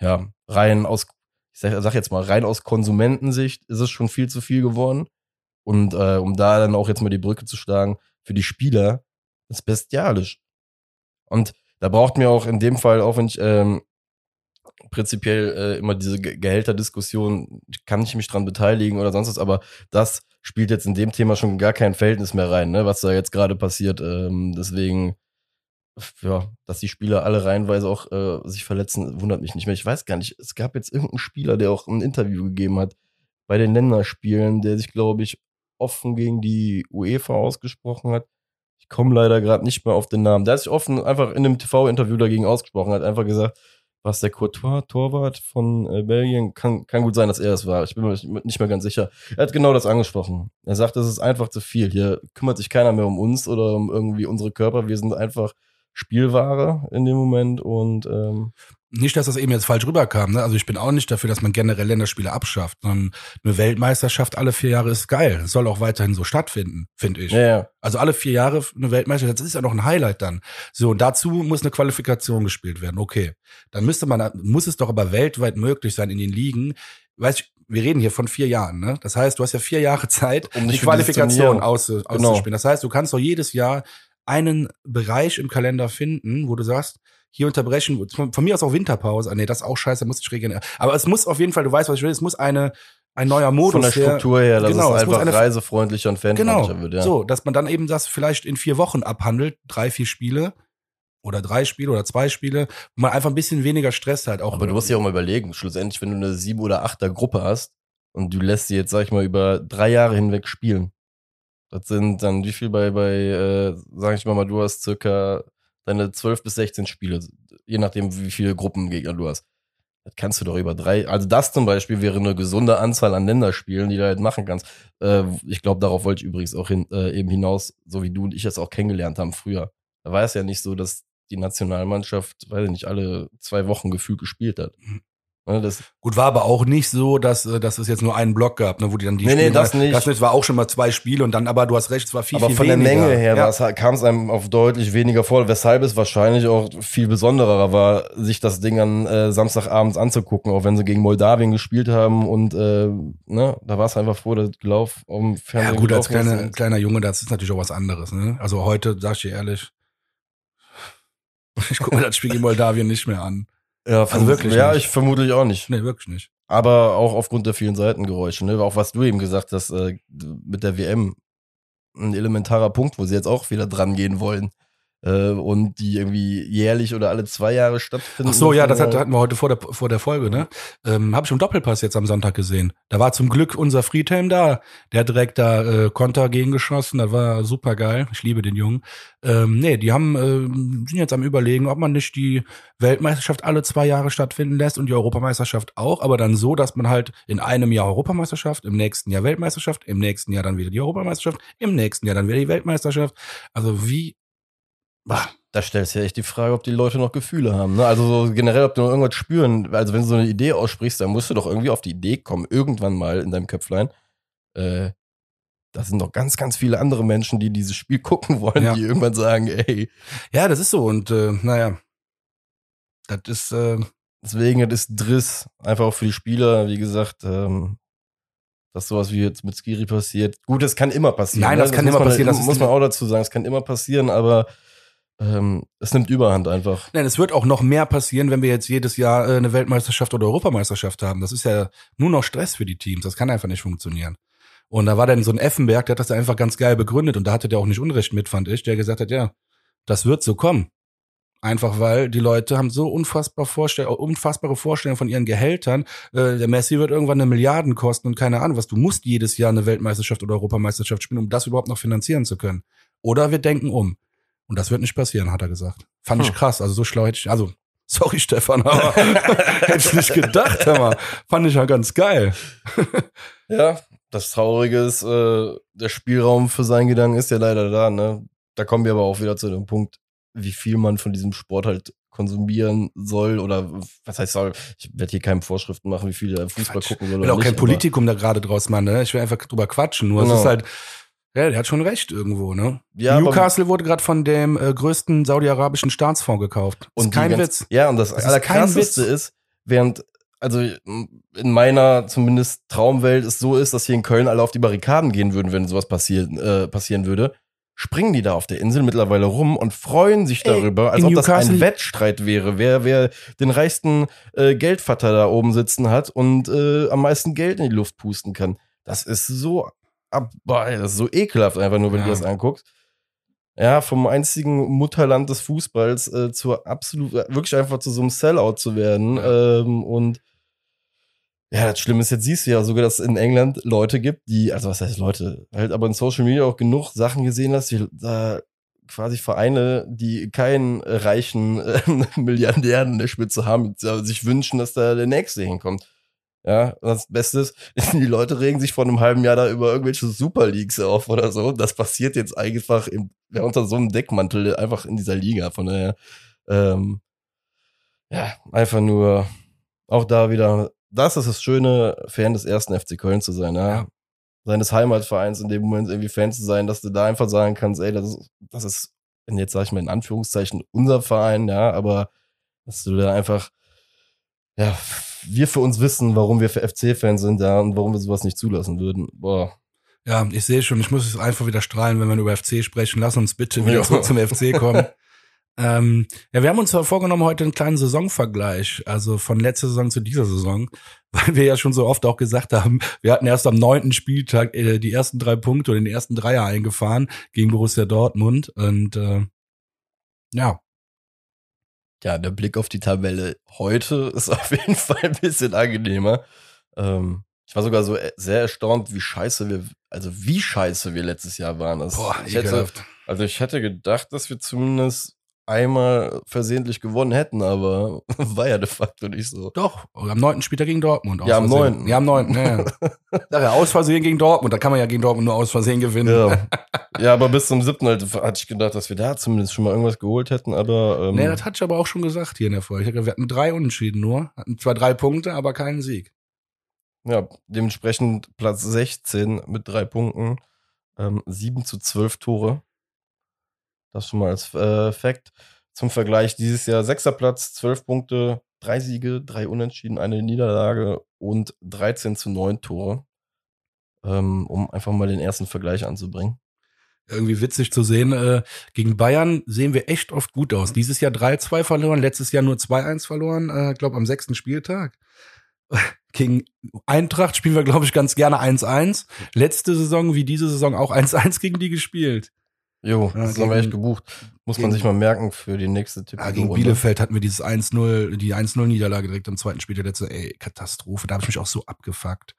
ja, rein aus, ich sag, sag jetzt mal, rein aus Konsumentensicht ist es schon viel zu viel geworden. Und äh, um da dann auch jetzt mal die Brücke zu schlagen, für die Spieler ist bestialisch. Und da braucht mir auch in dem Fall, auch wenn ich ähm, prinzipiell äh, immer diese Gehälterdiskussion, kann ich mich dran beteiligen oder sonst was, aber das spielt jetzt in dem Thema schon gar kein Verhältnis mehr rein, ne, was da jetzt gerade passiert. Ähm, deswegen, ja, dass die Spieler alle reihenweise auch äh, sich verletzen, wundert mich nicht mehr. Ich weiß gar nicht, es gab jetzt irgendeinen Spieler, der auch ein Interview gegeben hat bei den Länderspielen, der sich, glaube ich, offen gegen die UEFA ausgesprochen hat ich komme leider gerade nicht mehr auf den Namen. Der hat sich offen einfach in einem TV-Interview dagegen ausgesprochen, hat einfach gesagt, was der Courtois, Torwart von äh, Belgien, kann, kann gut sein, dass er es war. Ich bin mir nicht mehr ganz sicher. Er hat genau das angesprochen. Er sagt, es ist einfach zu viel. Hier kümmert sich keiner mehr um uns oder um irgendwie unsere Körper. Wir sind einfach Spielware in dem Moment und ähm, nicht, dass das eben jetzt falsch rüberkam. Ne? Also ich bin auch nicht dafür, dass man generell Länderspiele abschafft. Sondern eine Weltmeisterschaft alle vier Jahre ist geil. Soll auch weiterhin so stattfinden, finde ich. Ja, ja. Also alle vier Jahre eine Weltmeisterschaft, das ist ja noch ein Highlight dann. So, und dazu muss eine Qualifikation gespielt werden. Okay. Dann müsste man, muss es doch aber weltweit möglich sein in den Ligen. Weißt du, wir reden hier von vier Jahren, ne? Das heißt, du hast ja vier Jahre Zeit, um die Qualifikation aus, genau. auszuspielen. Genau. Das heißt, du kannst doch jedes Jahr einen Bereich im Kalender finden, wo du sagst, hier unterbrechen, von, von mir aus auch Winterpause. Ah, nee, das ist auch scheiße, muss ich regeln. Aber es muss auf jeden Fall, du weißt, was ich will, es muss eine, ein neuer Modus Von der Struktur her, dass genau, es einfach es reisefreundlicher und fanfreundlicher genau, wird, ja. So, dass man dann eben das vielleicht in vier Wochen abhandelt, drei, vier Spiele oder drei Spiele oder zwei Spiele, wo man einfach ein bisschen weniger Stress hat. Auch Aber du musst dir auch mal überlegen, schlussendlich, wenn du eine sieben oder achter Gruppe hast und du lässt sie jetzt, sag ich mal, über drei Jahre hinweg spielen. Das sind dann wie viel bei, bei äh, sag ich mal, du hast circa deine 12 bis 16 Spiele, je nachdem, wie viele Gruppengegner du hast. Das kannst du doch über drei. Also das zum Beispiel wäre eine gesunde Anzahl an Länderspielen, die du halt machen kannst. Äh, ich glaube, darauf wollte ich übrigens auch hin, äh, eben hinaus, so wie du und ich es auch kennengelernt haben früher. Da war es ja nicht so, dass die Nationalmannschaft, weiß ich nicht, alle zwei Wochen gefühlt gespielt hat. Ne, das Gut, war aber auch nicht so, dass, äh, dass es jetzt nur einen Block gab, ne, wo die dann die Nee, Spiele, nee, das nicht. Das war auch schon mal zwei Spiele und dann, aber du hast recht, es war viel, aber viel weniger. Aber von der Menge her ja. kam es einem auf deutlich weniger vor, weshalb es wahrscheinlich auch viel besonderer war, sich das Ding an äh, Samstagabends anzugucken, auch wenn sie gegen Moldawien gespielt haben und äh, ne, da war es einfach vor, der Lauf Fernsehen. Ja gut, als kleiner, kleiner Junge, das ist natürlich auch was anderes. Ne? Also heute, sag ich dir ehrlich, [LAUGHS] ich gucke mir das Spiel gegen Moldawien nicht mehr an. Ja, also wirklich. Ja, nicht. ich vermutlich auch nicht. Nee, wirklich nicht. Aber auch aufgrund der vielen Seitengeräusche, ne? Auch was du eben gesagt hast, äh, mit der WM. Ein elementarer Punkt, wo sie jetzt auch wieder dran gehen wollen äh, und die irgendwie jährlich oder alle zwei Jahre stattfinden. Ach so, ja, das hatten wir heute vor der, vor der Folge, ne? Ähm, Habe ich im Doppelpass jetzt am Sonntag gesehen. Da war zum Glück unser Friedhelm da. Der hat direkt da äh, Konter gegengeschossen. Das war super geil. Ich liebe den Jungen. Ähm, nee, die haben äh, sind jetzt am überlegen, ob man nicht die Weltmeisterschaft alle zwei Jahre stattfinden lässt und die Europameisterschaft auch, aber dann so, dass man halt in einem Jahr Europameisterschaft, im nächsten Jahr Weltmeisterschaft, im nächsten Jahr dann wieder die Europameisterschaft, im nächsten Jahr dann wieder die Weltmeisterschaft. Also wie Bah. Da stellst du ja echt die Frage, ob die Leute noch Gefühle haben. Ne? Also so generell, ob du noch irgendwas spüren. Also wenn du so eine Idee aussprichst, dann musst du doch irgendwie auf die Idee kommen, irgendwann mal in deinem Köpflein. Äh, da sind doch ganz, ganz viele andere Menschen, die dieses Spiel [LAUGHS] gucken wollen, ja. die irgendwann sagen, ey. Ja, das ist so. Und äh, naja, das ist. Äh, Deswegen, das ist Driss. Einfach auch für die Spieler, wie gesagt, ähm, dass sowas wie jetzt mit Skiri passiert. Gut, das kann immer passieren. Nein, das, ne? das kann immer man, passieren. Das muss man auch dazu sagen. Es kann immer passieren, aber ähm, es nimmt Überhand einfach. Nein, es wird auch noch mehr passieren, wenn wir jetzt jedes Jahr äh, eine Weltmeisterschaft oder Europameisterschaft haben. Das ist ja nur noch Stress für die Teams. Das kann einfach nicht funktionieren. Und da war dann so ein Effenberg, der hat das einfach ganz geil begründet und da hatte der auch nicht Unrecht mit, fand ich, der gesagt hat, ja, das wird so kommen. Einfach weil die Leute haben so unfassbar vorstell unfassbare Vorstellungen von ihren Gehältern. Äh, der Messi wird irgendwann eine Milliarden kosten und keine Ahnung was. Du musst jedes Jahr eine Weltmeisterschaft oder Europameisterschaft spielen, um das überhaupt noch finanzieren zu können. Oder wir denken um. Und das wird nicht passieren, hat er gesagt. Fand hm. ich krass. Also so schlau hätte ich, also sorry Stefan, aber [LAUGHS] hätte ich nicht gedacht, aber fand ich ja ganz geil. [LAUGHS] ja, das Traurige ist, äh, der Spielraum für seinen Gedanken ist ja leider da. Ne? Da kommen wir aber auch wieder zu dem Punkt, wie viel man von diesem Sport halt konsumieren soll oder was heißt soll. Ich werde hier keine Vorschriften machen, wie viel Fußball Quatsch. gucken soll. Ich will auch kein Politikum da gerade draus machen. Ne? Ich will einfach drüber quatschen. Nur genau. es ist halt ja, der hat schon recht irgendwo, ne? Ja, Newcastle wurde gerade von dem äh, größten saudi-arabischen Staatsfonds gekauft. Und kein ganz, Witz. Ja, und das, das Allerkrasseste ist, während, also in meiner zumindest Traumwelt es so ist, dass hier in Köln alle auf die Barrikaden gehen würden, wenn sowas passieren, äh, passieren würde, springen die da auf der Insel mittlerweile rum und freuen sich darüber, Ey, als ob Newcastle das ein Wettstreit wäre, wer, wer den reichsten äh, Geldvater da oben sitzen hat und äh, am meisten Geld in die Luft pusten kann. Das ist so ab, boah, das ist so ekelhaft einfach nur, wenn ja. du das anguckst. Ja, vom einzigen Mutterland des Fußballs äh, zur absolut, äh, wirklich einfach zu so einem Sellout zu werden. Ähm, und ja, das Schlimme ist, jetzt siehst du ja sogar, dass es in England Leute gibt, die, also was heißt Leute, halt aber in Social Media auch genug Sachen gesehen hast, die da quasi Vereine, die keinen reichen äh, [LAUGHS] Milliardären in der Spitze haben, sich wünschen, dass da der Nächste hinkommt. Ja, das Beste ist, [LAUGHS] die Leute regen sich vor einem halben Jahr da über irgendwelche Super Leagues auf oder so. Das passiert jetzt einfach im, ja, unter so einem Deckmantel einfach in dieser Liga. Von daher, ähm, ja, einfach nur auch da wieder, das ist das Schöne, Fan des ersten FC Köln zu sein, ja. Seines Heimatvereins in dem Moment irgendwie Fan zu sein, dass du da einfach sagen kannst, ey, das ist, das ist, jetzt sage ich mal in Anführungszeichen, unser Verein, ja, aber dass du da einfach, ja, wir für uns wissen, warum wir für FC-Fans sind da und warum wir sowas nicht zulassen würden. Boah. Ja, ich sehe schon, ich muss es einfach wieder strahlen, wenn wir über FC sprechen. Lass uns bitte wieder ja. zum FC kommen. [LAUGHS] ähm, ja, wir haben uns vorgenommen, heute einen kleinen Saisonvergleich, also von letzter Saison zu dieser Saison, [LAUGHS] weil wir ja schon so oft auch gesagt haben, wir hatten erst am neunten Spieltag äh, die ersten drei Punkte oder den ersten Dreier eingefahren gegen Borussia Dortmund und äh, ja, ja, der Blick auf die Tabelle heute [LAUGHS] ist auf jeden Fall ein bisschen angenehmer. Ähm, ich war sogar so äh, sehr erstaunt, wie scheiße wir, also wie scheiße wir letztes Jahr waren. Das, Boah, ich hätte, also ich hätte gedacht, dass wir zumindest einmal versehentlich gewonnen hätten, aber [LAUGHS] war ja de facto nicht so. Doch, am neunten Spieltag gegen Dortmund. Ja, am neunten. Ja, am neunten, ja. [LAUGHS] ja. aus Versehen gegen Dortmund, da kann man ja gegen Dortmund nur aus Versehen gewinnen. Ja, [LAUGHS] ja aber bis zum siebten halt, hatte ich gedacht, dass wir da zumindest schon mal irgendwas geholt hätten, aber... Ähm, nee, das hatte ich aber auch schon gesagt hier in der Folge. Wir hatten drei Unentschieden nur, hatten zwar drei Punkte, aber keinen Sieg. Ja, dementsprechend Platz 16 mit drei Punkten, ähm, 7 zu 12 Tore. Das schon mal als äh, Fact. Zum Vergleich dieses Jahr sechster Platz, zwölf Punkte, drei Siege, drei Unentschieden, eine Niederlage und 13 zu 9 Tore. Ähm, um einfach mal den ersten Vergleich anzubringen. Irgendwie witzig zu sehen. Äh, gegen Bayern sehen wir echt oft gut aus. Dieses Jahr 3-2 verloren, letztes Jahr nur 2-1 verloren, äh, glaube am sechsten Spieltag. [LAUGHS] Gegen Eintracht spielen wir, glaube ich, ganz gerne 1-1. Letzte Saison wie diese Saison auch 1-1 gegen die gespielt. Jo, das ja, haben wir echt gebucht. Muss man sich mal merken für die nächste Tipp. Ja, gegen Bielefeld hatten wir dieses 1-0, die 1-0-Niederlage direkt am zweiten Spiel der letzte, ey, Katastrophe. Da habe ich mich auch so abgefuckt.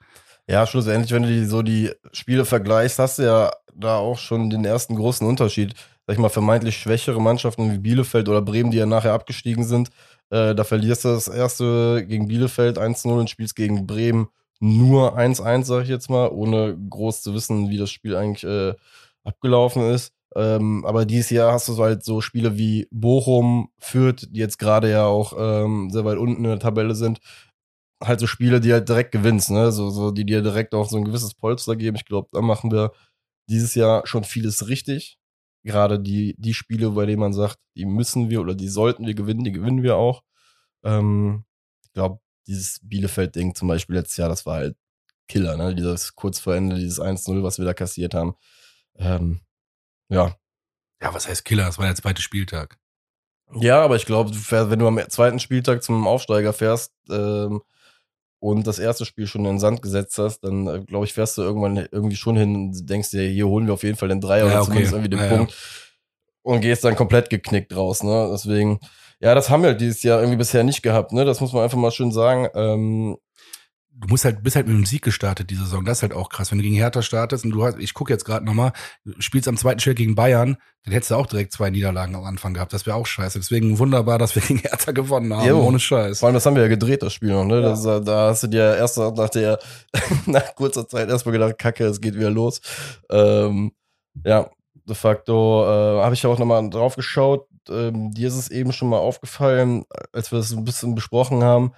Ja, schlussendlich, wenn du die, so die Spiele vergleichst, hast du ja da auch schon den ersten großen Unterschied. Sag ich mal, vermeintlich schwächere Mannschaften wie Bielefeld oder Bremen, die ja nachher abgestiegen sind. Äh, da verlierst du das erste gegen Bielefeld 1-0 und spielst gegen Bremen nur 1-1, sag ich jetzt mal, ohne groß zu wissen, wie das Spiel eigentlich äh, abgelaufen ist. Ähm, aber dieses Jahr hast du so halt so Spiele wie Bochum, Fürth, die jetzt gerade ja auch ähm, sehr weit unten in der Tabelle sind. Halt so Spiele, die halt direkt gewinnst, ne? So, so die dir direkt auch so ein gewisses Polster geben. Ich glaube, da machen wir dieses Jahr schon vieles richtig. Gerade die, die Spiele, bei denen man sagt, die müssen wir oder die sollten wir gewinnen, die gewinnen wir auch. Ähm, ich glaube, dieses Bielefeld-Ding zum Beispiel letztes Jahr, das war halt Killer, ne? Dieses kurz vor Ende, dieses 1-0, was wir da kassiert haben. Ähm, ja. Ja, was heißt Killer? Das war der zweite Spieltag. Ja, aber ich glaube, wenn du am zweiten Spieltag zum Aufsteiger fährst ähm, und das erste Spiel schon in den Sand gesetzt hast, dann äh, glaube ich, fährst du irgendwann irgendwie schon hin und denkst dir, hier holen wir auf jeden Fall den Dreier Ja, oder okay. zumindest irgendwie den Ja, Punkt und gehst dann komplett geknickt raus. Ne? Deswegen, ja, das haben wir dieses Jahr irgendwie bisher nicht gehabt. Ne? Das muss man einfach mal schön sagen. Ähm, Du musst halt, bist halt mit dem Sieg gestartet, die Saison. Das ist halt auch krass. Wenn du gegen Hertha startest und du hast, ich gucke jetzt gerade nochmal, du spielst am zweiten Spiel gegen Bayern, dann hättest du auch direkt zwei Niederlagen am Anfang gehabt. Das wäre auch scheiße. Deswegen wunderbar, dass wir [LAUGHS] gegen Hertha gewonnen haben. Jo. Ohne Scheiß. Vor allem, das haben wir ja gedreht, das Spiel noch, ne? Ja. Das, da hast du dir erst nach der, [LAUGHS] nach kurzer Zeit erstmal gedacht, Kacke, es geht wieder los. Ähm, ja, de facto äh, habe ich ja auch nochmal drauf geschaut. Ähm, dir ist es eben schon mal aufgefallen, als wir das ein bisschen besprochen haben.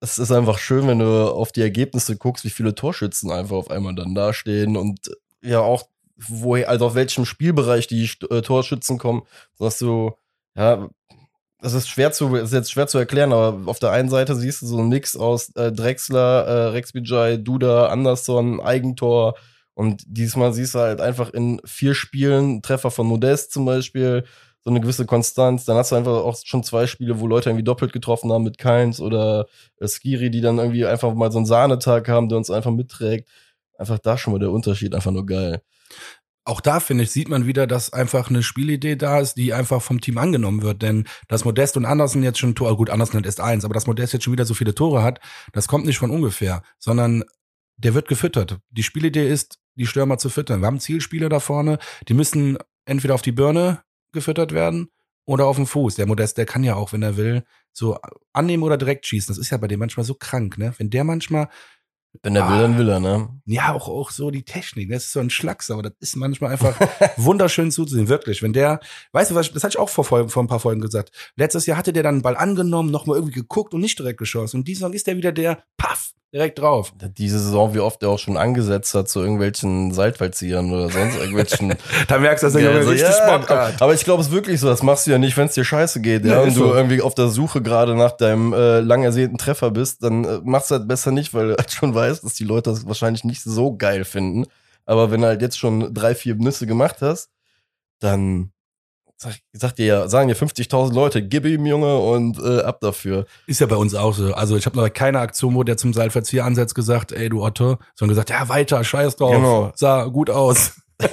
Es ist einfach schön, wenn du auf die Ergebnisse guckst, wie viele Torschützen einfach auf einmal dann dastehen und ja auch, wo, also auf welchem Spielbereich die äh, Torschützen kommen, dass du, ja, das ist schwer zu, ist jetzt schwer zu erklären, aber auf der einen Seite siehst du so einen Mix aus äh, Drexler, äh, Rex Bijay, Duda, Anderson, Eigentor. Und diesmal siehst du halt einfach in vier Spielen Treffer von Modest zum Beispiel, so eine gewisse Konstanz. Dann hast du einfach auch schon zwei Spiele, wo Leute irgendwie doppelt getroffen haben mit Keins oder äh, Skiri, die dann irgendwie einfach mal so einen Sahnetag haben, der uns einfach mitträgt. Einfach da schon mal der Unterschied, einfach nur geil. auch da, finde ich, sieht man wieder, dass einfach eine Spielidee da ist, die einfach vom Team angenommen wird. Denn dass Modest und Andersen jetzt schon Tor, gut, Andersen hat erst eins, aber dass Modest jetzt schon wieder so viele Tore hat, das kommt nicht von ungefähr, sondern der wird gefüttert. Die Spielidee ist, die Stürmer zu füttern. Wir haben Zielspieler da vorne, die müssen entweder auf die Birne gefüttert werden oder auf den Fuß. Der Modest, der kann ja auch, wenn er will, so annehmen oder direkt schießen. Das ist ja bei dem manchmal so krank, ne? Wenn der manchmal Wenn er will, Ah. dann will er, ne? ja, auch, auch so die Technik. Das ist so ein Schlags, aber das ist manchmal einfach [LAUGHS] wunderschön zuzusehen, wirklich. Wenn der, weißt du was, das hatte ich auch vor, vor ein paar Folgen gesagt. Letztes Jahr hatte der dann einen Ball angenommen, nochmal irgendwie geguckt und nicht direkt geschossen. Und diese Saison ist der wieder der, paff, direkt drauf. Diese Saison, wie oft er auch schon angesetzt hat zu irgendwelchen Seitfallziehern oder sonst irgendwelchen [LAUGHS] Da merkst du, dass der Ja, also, richtig ja, Bock hat. Aber ich glaube, es ist wirklich so. Das machst du ja nicht, wenn es dir scheiße geht. Ja, Ja, und du so. irgendwie auf der Suche gerade nach deinem äh, lang ersehnten Treffer bist, dann äh, machst du halt besser nicht, weil du halt schon weißt, dass die Leute das wahrscheinlich nicht so geil finden. Aber wenn du halt jetzt schon drei, vier Nüsse gemacht hast, dann sag, sag dir ja, sagen dir 50.000 Leute, gib ihm, Junge, und äh, ab dafür. Ist ja bei uns auch so. Also ich habe noch keine Aktion, wo der zum Seilverzieher ansetzt, gesagt, ey du Otto, sondern gesagt, ja weiter, scheiß drauf. Genau. Sah gut aus. [LAUGHS] [LAUGHS]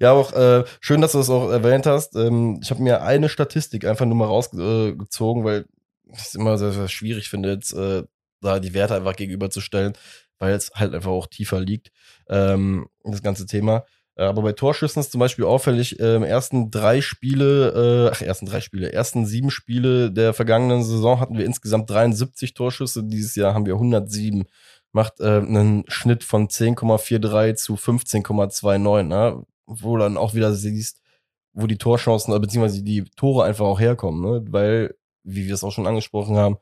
ja, auch äh, schön, dass du das auch erwähnt hast. Ähm, ich habe mir eine Statistik einfach nur mal rausgezogen, äh, weil ich es immer sehr, sehr schwierig finde, jetzt äh, da die Werte einfach gegenüberzustellen, weil es halt einfach auch tiefer liegt, ähm, das ganze Thema. Äh, Aber bei Torschüssen ist zum Beispiel auffällig, ähm, ersten drei Spiele, äh, ach, ersten drei Spiele, ersten sieben Spiele der vergangenen Saison hatten wir insgesamt 73 Torschüsse. Dieses Jahr haben wir 107 macht äh, einen Schnitt von 10,43 zu 15,29, ne? wo dann auch wieder siehst, wo die Torchancen, äh, beziehungsweise die Tore einfach auch herkommen, ne? weil, wie wir es auch schon angesprochen haben,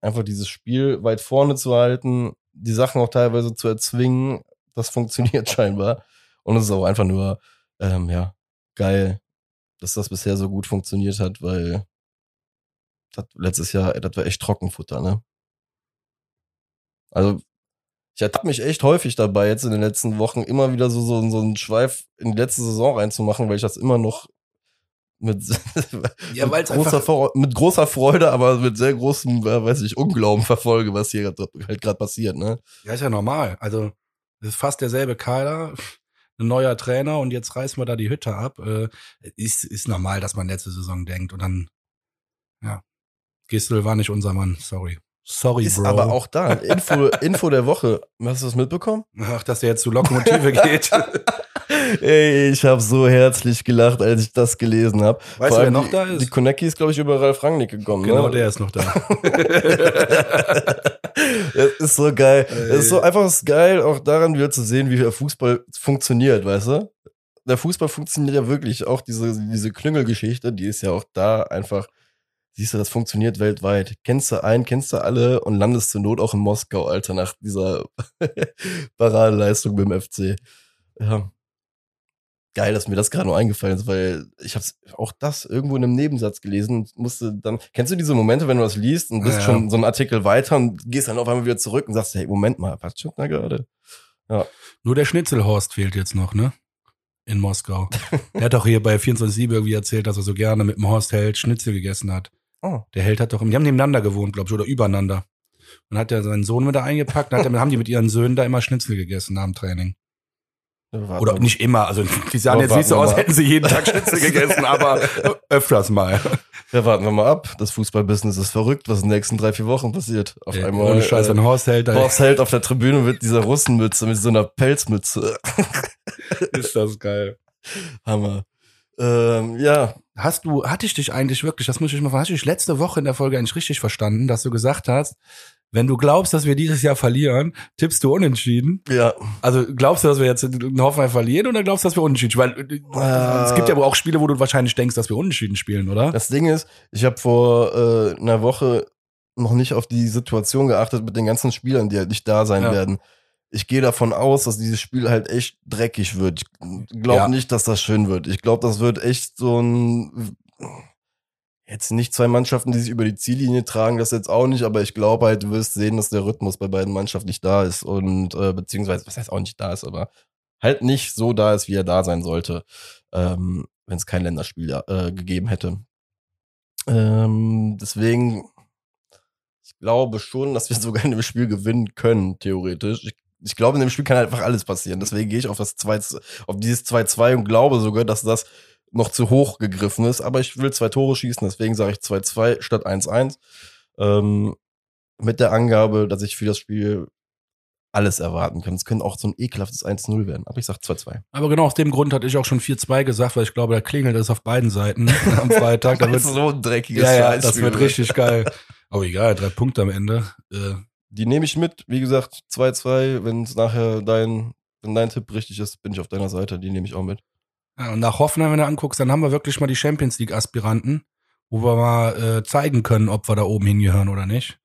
einfach dieses Spiel weit vorne zu halten, die Sachen auch teilweise zu erzwingen, das funktioniert [LAUGHS] scheinbar. Und es ist auch einfach nur, ähm, ja, geil, dass das bisher so gut funktioniert hat, weil das letztes Jahr, das war echt Trockenfutter, ne? Also, ich ertappe mich echt häufig dabei, jetzt in den letzten Wochen immer wieder so, so, so einen Schweif in die letzte Saison reinzumachen, weil ich das immer noch mit, [LAUGHS] Ja, mit, großer, mit großer Freude, aber mit sehr großem, äh, weiß ich, Unglauben verfolge, was hier halt gerade passiert, ne? Ja, ist ja normal. Also, es ist fast derselbe Kader, ein neuer Trainer und jetzt reißen wir da die Hütte ab. Äh, ist, ist normal, dass man letzte Saison denkt und dann, ja, Gistel war nicht unser Mann, sorry. Sorry, Ist Bro. aber auch da. Info, Info der Woche. Hast du das mitbekommen? Ach, dass der jetzt zu Lokomotive [LAUGHS] geht. Ey, ich habe so herzlich gelacht, als ich das gelesen habe. Weißt du, wer noch da ist? Die Konecki ist, glaube ich, über Ralf Rangnick gekommen. genau, ne? der ist noch da. [LAUGHS] das ist so geil. Es ist so einfach ist geil, auch daran wieder zu sehen, wie der Fußball funktioniert, weißt du? Der Fußball funktioniert ja wirklich. Auch diese, diese Klüngelgeschichte, die ist ja auch da einfach, siehst du, das funktioniert weltweit. Kennst du einen, kennst du alle und landest zur Not auch in Moskau, Alter, nach dieser [LAUGHS] Paradeleistung beim FC. Ja. Geil, dass mir das gerade noch eingefallen ist, weil ich habe auch das irgendwo in einem Nebensatz gelesen und musste dann. Kennst du diese Momente, wenn du das liest und bist Ja. schon so einen Artikel weiter und gehst dann auf einmal wieder zurück und sagst, hey, Moment mal, was stimmt da gerade? Nur der Schnitzelhorst fehlt jetzt noch, ne? in Moskau. er hat doch hier bei 24-7 irgendwie erzählt, dass er so gerne mit dem Horst Held Schnitzel gegessen hat. Oh. Der Held hat doch, die haben nebeneinander gewohnt, glaube ich, oder übereinander. Und hat er seinen Sohn mit da eingepackt, und hat, dann haben die mit ihren Söhnen da immer Schnitzel gegessen nach dem Training. Oder nicht immer, also [LAUGHS] die sahen jetzt nicht so aus, hätten sie jeden Tag Schnitzel [LAUGHS] gegessen, aber öfters mal. Ja, warten wir mal ab. Das Fußballbusiness ist verrückt, was in den nächsten drei, vier Wochen passiert. Auf Ey, einmal. Ohne Scheiß, wenn Horst da Horst Held auf der Tribüne mit dieser Russenmütze, mit so einer Pelzmütze. [LAUGHS] ist das geil. Hammer. Ähm, ja, Hast du, hatte ich dich eigentlich wirklich, das muss ich mal fragen, hast du dich letzte Woche in der Folge eigentlich richtig verstanden, dass du gesagt hast, wenn du glaubst, dass wir dieses Jahr verlieren, tippst du unentschieden? ja. Also glaubst du, dass wir jetzt in Hoffenheim verlieren oder glaubst du, dass wir unentschieden spielen? Weil äh, es gibt ja wohl auch Spiele, wo du wahrscheinlich denkst, dass wir unentschieden spielen, oder? Das Ding ist, ich habe vor äh, einer Woche noch nicht auf die Situation geachtet mit den ganzen Spielern, die halt nicht da sein Ja. werden. Ich gehe davon aus, dass dieses Spiel halt echt dreckig wird. Ich glaube Ja. nicht, dass das schön wird. Ich glaube, das wird echt so ein jetzt nicht zwei Mannschaften, die sich über die Ziellinie tragen, das jetzt auch nicht, aber ich glaube halt, du wirst sehen, dass der Rhythmus bei beiden Mannschaften nicht da ist und äh, beziehungsweise, was heißt auch nicht da ist, aber halt nicht so da ist, wie er da sein sollte, ähm, wenn es kein Länderspiel äh, gegeben hätte. Ähm, deswegen, ich glaube schon, dass wir [LAUGHS] sogar in dem Spiel gewinnen können, theoretisch. Ich, ich glaube, in dem Spiel kann einfach alles passieren. Deswegen gehe ich auf das 2, auf dieses 2-2 und glaube sogar, dass das noch zu hoch gegriffen ist. Aber ich will zwei Tore schießen, deswegen sage ich 2-2 statt 1-1. Ähm, mit der Angabe, dass ich für das Spiel alles erwarten kann. Es könnte auch so ein ekelhaftes 1-0 werden. Aber ich sage 2-2. Aber genau aus dem Grund hatte ich auch schon 4-2 gesagt, weil ich glaube, da klingelt es auf beiden Seiten [LAUGHS] am Freitag. Da [LAUGHS] Weil wird, so ein dreckiges ja, ja, das wird richtig geil. Aber egal, drei Punkte am Ende. Äh, Die nehme ich mit. Wie gesagt, 2-2. Wenn es nachher dein, wenn dein Tipp richtig ist, bin ich auf deiner Seite. Die nehme ich auch mit. Ja, und nach Hoffenheim, wenn du anguckst, dann haben wir wirklich mal die Champions League Aspiranten, wo wir mal äh, zeigen können, ob wir da oben hingehören oder nicht.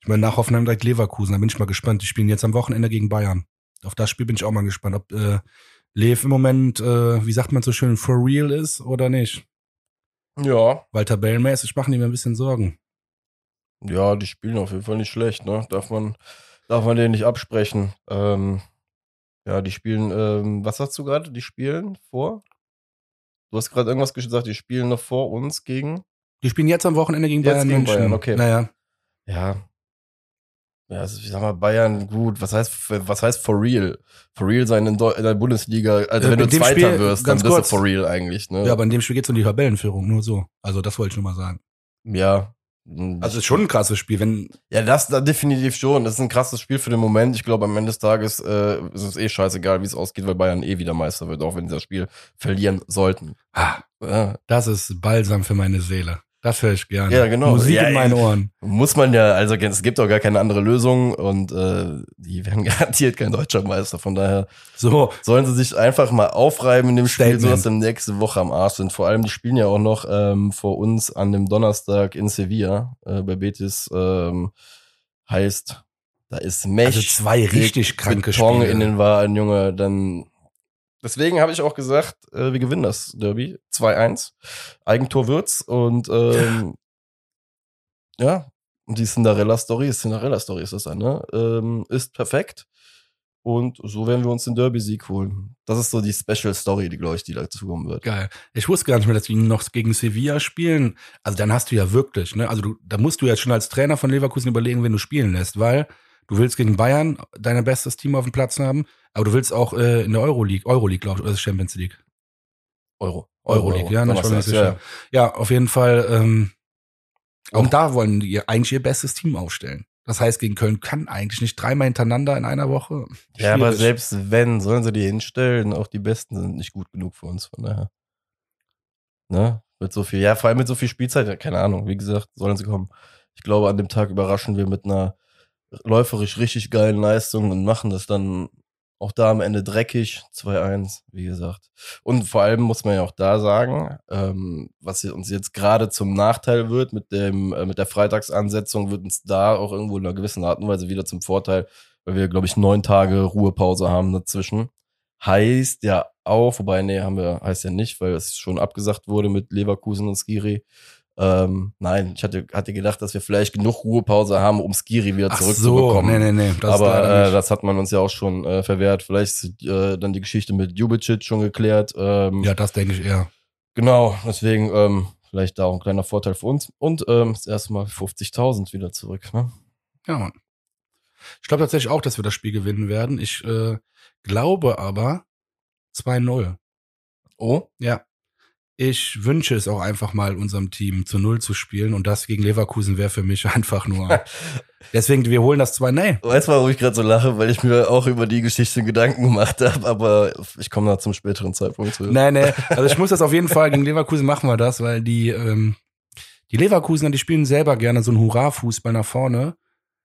Ich meine, nach Hoffenheim direkt Leverkusen, da bin ich mal gespannt. Die spielen jetzt am Wochenende gegen Bayern. Auf das Spiel bin ich auch mal gespannt, ob äh, Lev im Moment, äh, wie sagt man so schön, for real ist oder nicht. Ja. Weil tabellenmäßig machen die mir ein bisschen Sorgen. Ja, die spielen auf jeden Fall nicht schlecht, ne? Darf man, darf man denen nicht absprechen. Ähm, ja, die spielen, ähm, was sagst du gerade? Die spielen vor? Du hast gerade irgendwas gesagt, die spielen noch vor uns gegen. Die spielen jetzt am Wochenende gegen Jetzt Bayern gegen München. Bayern, okay. Naja, Ja. Ja, also ich sag mal, Bayern, gut, was heißt, was heißt for real? For real sein in, Deu in der Bundesliga, also Äh, wenn du Zweiter Spiel, wirst, dann bist kurz. du for real eigentlich, ne? ja, aber in dem Spiel geht's um die Tabellenführung, nur so. Also das wollte ich nur mal sagen. ja. Also es ist schon ein krasses Spiel, wenn Ja, das da definitiv schon. Das ist ein krasses Spiel für den Moment. Ich glaube, am Ende des Tages äh, ist es eh scheißegal, wie es ausgeht, weil Bayern eh wieder Meister wird, auch wenn sie das Spiel verlieren sollten. ah, Ja, das ist Balsam für meine Seele. Das höre ich gerne. Ja, genau. Musik Ja, in meinen Ohren. muss man ja, also es gibt auch gar keine andere Lösung und äh, die werden [LAUGHS] garantiert kein deutscher Meister. Von daher So, sollen sie sich einfach mal aufreiben in dem Spiel, Statement. so dass sie nächste Woche am Arsch sind. Vor allem, die spielen ja auch noch ähm, vor uns an dem Donnerstag in Sevilla äh, bei Betis. Ähm, heißt, da ist also mächtig zwei richtig kranke Beton Spiele. in den Wahlen, Junge, dann. Deswegen habe ich auch gesagt, äh, wir gewinnen das Derby. 2-1. Eigentor wird's und ähm, ja, und die Cinderella-Story, Cinderella-Story ist das dann, ne? Ähm, ist perfekt. Und so werden wir uns den Derby-Sieg holen. Das ist so die Special Story, die, glaube ich, die dazu kommen wird. Geil. Ich wusste gar nicht mehr, dass die noch gegen Sevilla spielen. Also dann hast du ja wirklich, ne? Also du, da musst du ja schon als Trainer von Leverkusen überlegen, wen du spielen lässt, weil du willst gegen Bayern dein bestes Team auf dem Platz haben, aber du willst auch äh, in der Euroleague, Euroleague, glaube ich, oder Champions League? Euro. Euroleague, ja, ich war mir nicht Donnerstag, sicher. Ja, auf jeden Fall. Ähm, auch Und- da wollen die eigentlich ihr bestes Team aufstellen. Das heißt, gegen Köln kann eigentlich nicht dreimal hintereinander in einer Woche. Ja, aber Schwierig. selbst wenn, sollen sie die hinstellen, auch die Besten sind nicht gut genug für uns, von daher. Ne? Mit so viel, ja, vor allem mit so viel Spielzeit, ja, keine Ahnung, wie gesagt, sollen sie kommen. Ich glaube, an dem Tag überraschen wir mit einer läuferisch richtig geilen Leistung und machen das dann auch da am Ende dreckig, 2-1, wie gesagt. Und vor allem muss man ja auch da sagen, ähm, was uns jetzt gerade zum Nachteil wird mit dem, äh, mit der Freitagsansetzung, wird uns da auch irgendwo in einer gewissen Art und Weise wieder zum Vorteil, weil wir, glaube ich, neun Tage Ruhepause haben dazwischen. Heißt ja auch, wobei, nee, haben wir, heißt ja nicht, weil es schon abgesagt wurde mit Leverkusen und Skiri. Ähm, nein, ich hatte, hatte gedacht, dass wir vielleicht genug Ruhepause haben, um Skiri wieder zurückzubekommen. So, nee, nee, nee. Das Aber äh, das hat man uns ja auch schon äh, verwehrt. Vielleicht ist äh, dann die Geschichte mit Jubicic schon geklärt. Ähm, ja, das denke ich eher. Genau, deswegen ähm, vielleicht da auch ein kleiner Vorteil für uns. Und ähm, das erste Mal 50.000 wieder zurück. Ne? Ja, Mann. Ich glaube tatsächlich auch, dass wir das Spiel gewinnen werden. Ich äh, glaube aber 2-0. Oh? Ja. Ich wünsche es auch einfach mal unserem Team zu Null zu spielen und das gegen Leverkusen wäre für mich [LAUGHS] einfach nur. [LAUGHS] Deswegen, wir holen das zwar, nee. Weißt du, warum ich gerade so lache? Weil ich mir auch über die Geschichte Gedanken gemacht habe, aber ich komme da zum späteren Zeitpunkt zu. Nee, nee. [LAUGHS] Also ich muss das auf jeden Fall, gegen Leverkusen machen wir das, weil die, ähm, die Leverkusener, die spielen selber gerne so einen Hurra-Fußball nach vorne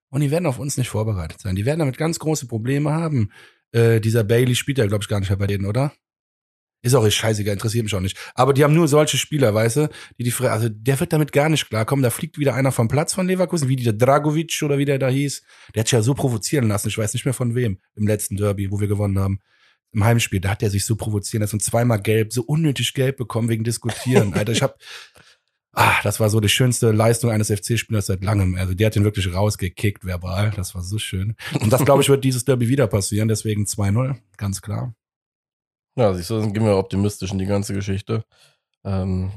und die werden auf uns nicht vorbereitet sein. Die werden damit ganz große Probleme haben. Äh, dieser Bailey spielt ja, glaube ich, gar nicht mehr bei denen, oder? Ist auch scheißegal, interessiert mich auch nicht. Aber die haben nur solche Spieler, weißt du, die die also der wird damit gar nicht klarkommen. Da fliegt wieder einer vom Platz von Leverkusen, wie der Dragovic oder wie der da hieß. Der hat sich ja so provozieren lassen, ich weiß nicht mehr von wem, im letzten Derby, wo wir gewonnen haben. Im Heimspiel, da hat er sich so provozieren lassen und zweimal gelb, so unnötig gelb bekommen wegen Diskutieren. [LAUGHS] Alter, ich hab, ah, das war so die schönste Leistung eines FC-Spielers seit langem. Also der hat ihn wirklich rausgekickt verbal. Das war so schön. Und das, glaube ich, wird dieses Derby wieder passieren. Deswegen 2-0, ganz klar. Ja, siehst du, dann gehen wir optimistisch in die ganze Geschichte. Ähm,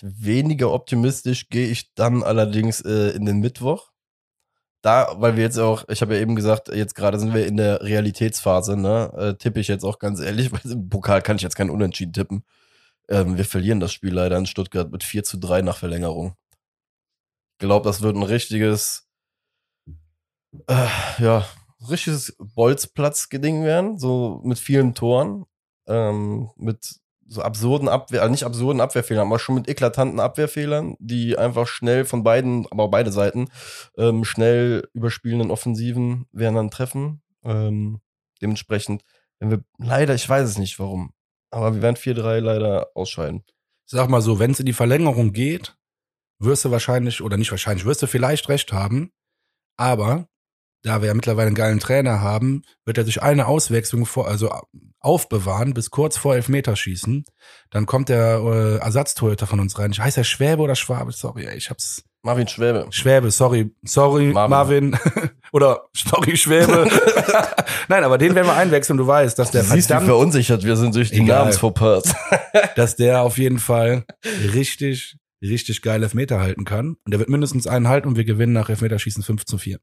weniger optimistisch gehe ich dann allerdings äh, in den Mittwoch. Da, weil wir jetzt auch, ich habe ja eben gesagt, jetzt gerade sind wir in der Realitätsphase, ne? Äh, tippe ich jetzt auch ganz ehrlich, [LAUGHS] weil im Pokal kann ich jetzt keinen Unentschieden tippen. Ähm, wir verlieren das Spiel leider in Stuttgart mit 4 zu 3 nach Verlängerung. Ich glaube, das wird ein richtiges, äh, ja, richtiges Bolzplatz-Geding werden, so mit vielen Toren ähm, mit so absurden Abwehr, also nicht absurden Abwehrfehlern, aber schon mit eklatanten Abwehrfehlern, die einfach schnell von beiden, aber beide Seiten, ähm, schnell überspielenden Offensiven werden dann treffen. Ähm, dementsprechend, wenn wir leider, ich weiß es nicht warum, aber wir werden 4-3 leider ausscheiden. sag mal so, wenn es in die Verlängerung geht, wirst du wahrscheinlich, oder nicht wahrscheinlich, wirst du vielleicht recht haben, aber da wir ja mittlerweile einen geilen Trainer haben, wird er sich eine Auswechslung vor, also aufbewahren bis kurz vor Elfmeterschießen. Dann kommt der äh, Ersatztorhüter von uns rein. Ich heißt er Schwäbe oder Schwabe? Sorry, ey, ich hab's. Marvin Schwäbe. Schwäbe, sorry. Sorry, Marvin. Marvin. [LAUGHS] oder sorry, Schwäbe. [LAUGHS] Nein, aber den werden wir einwechseln. Du weißt, dass der du siehst, wie verunsichert wir sind durch die Namensvorpass. [LAUGHS] dass der auf jeden Fall richtig, richtig geil Elfmeter halten kann. Und der wird mindestens einen halten und wir gewinnen nach Elfmeterschießen 5 zu 4.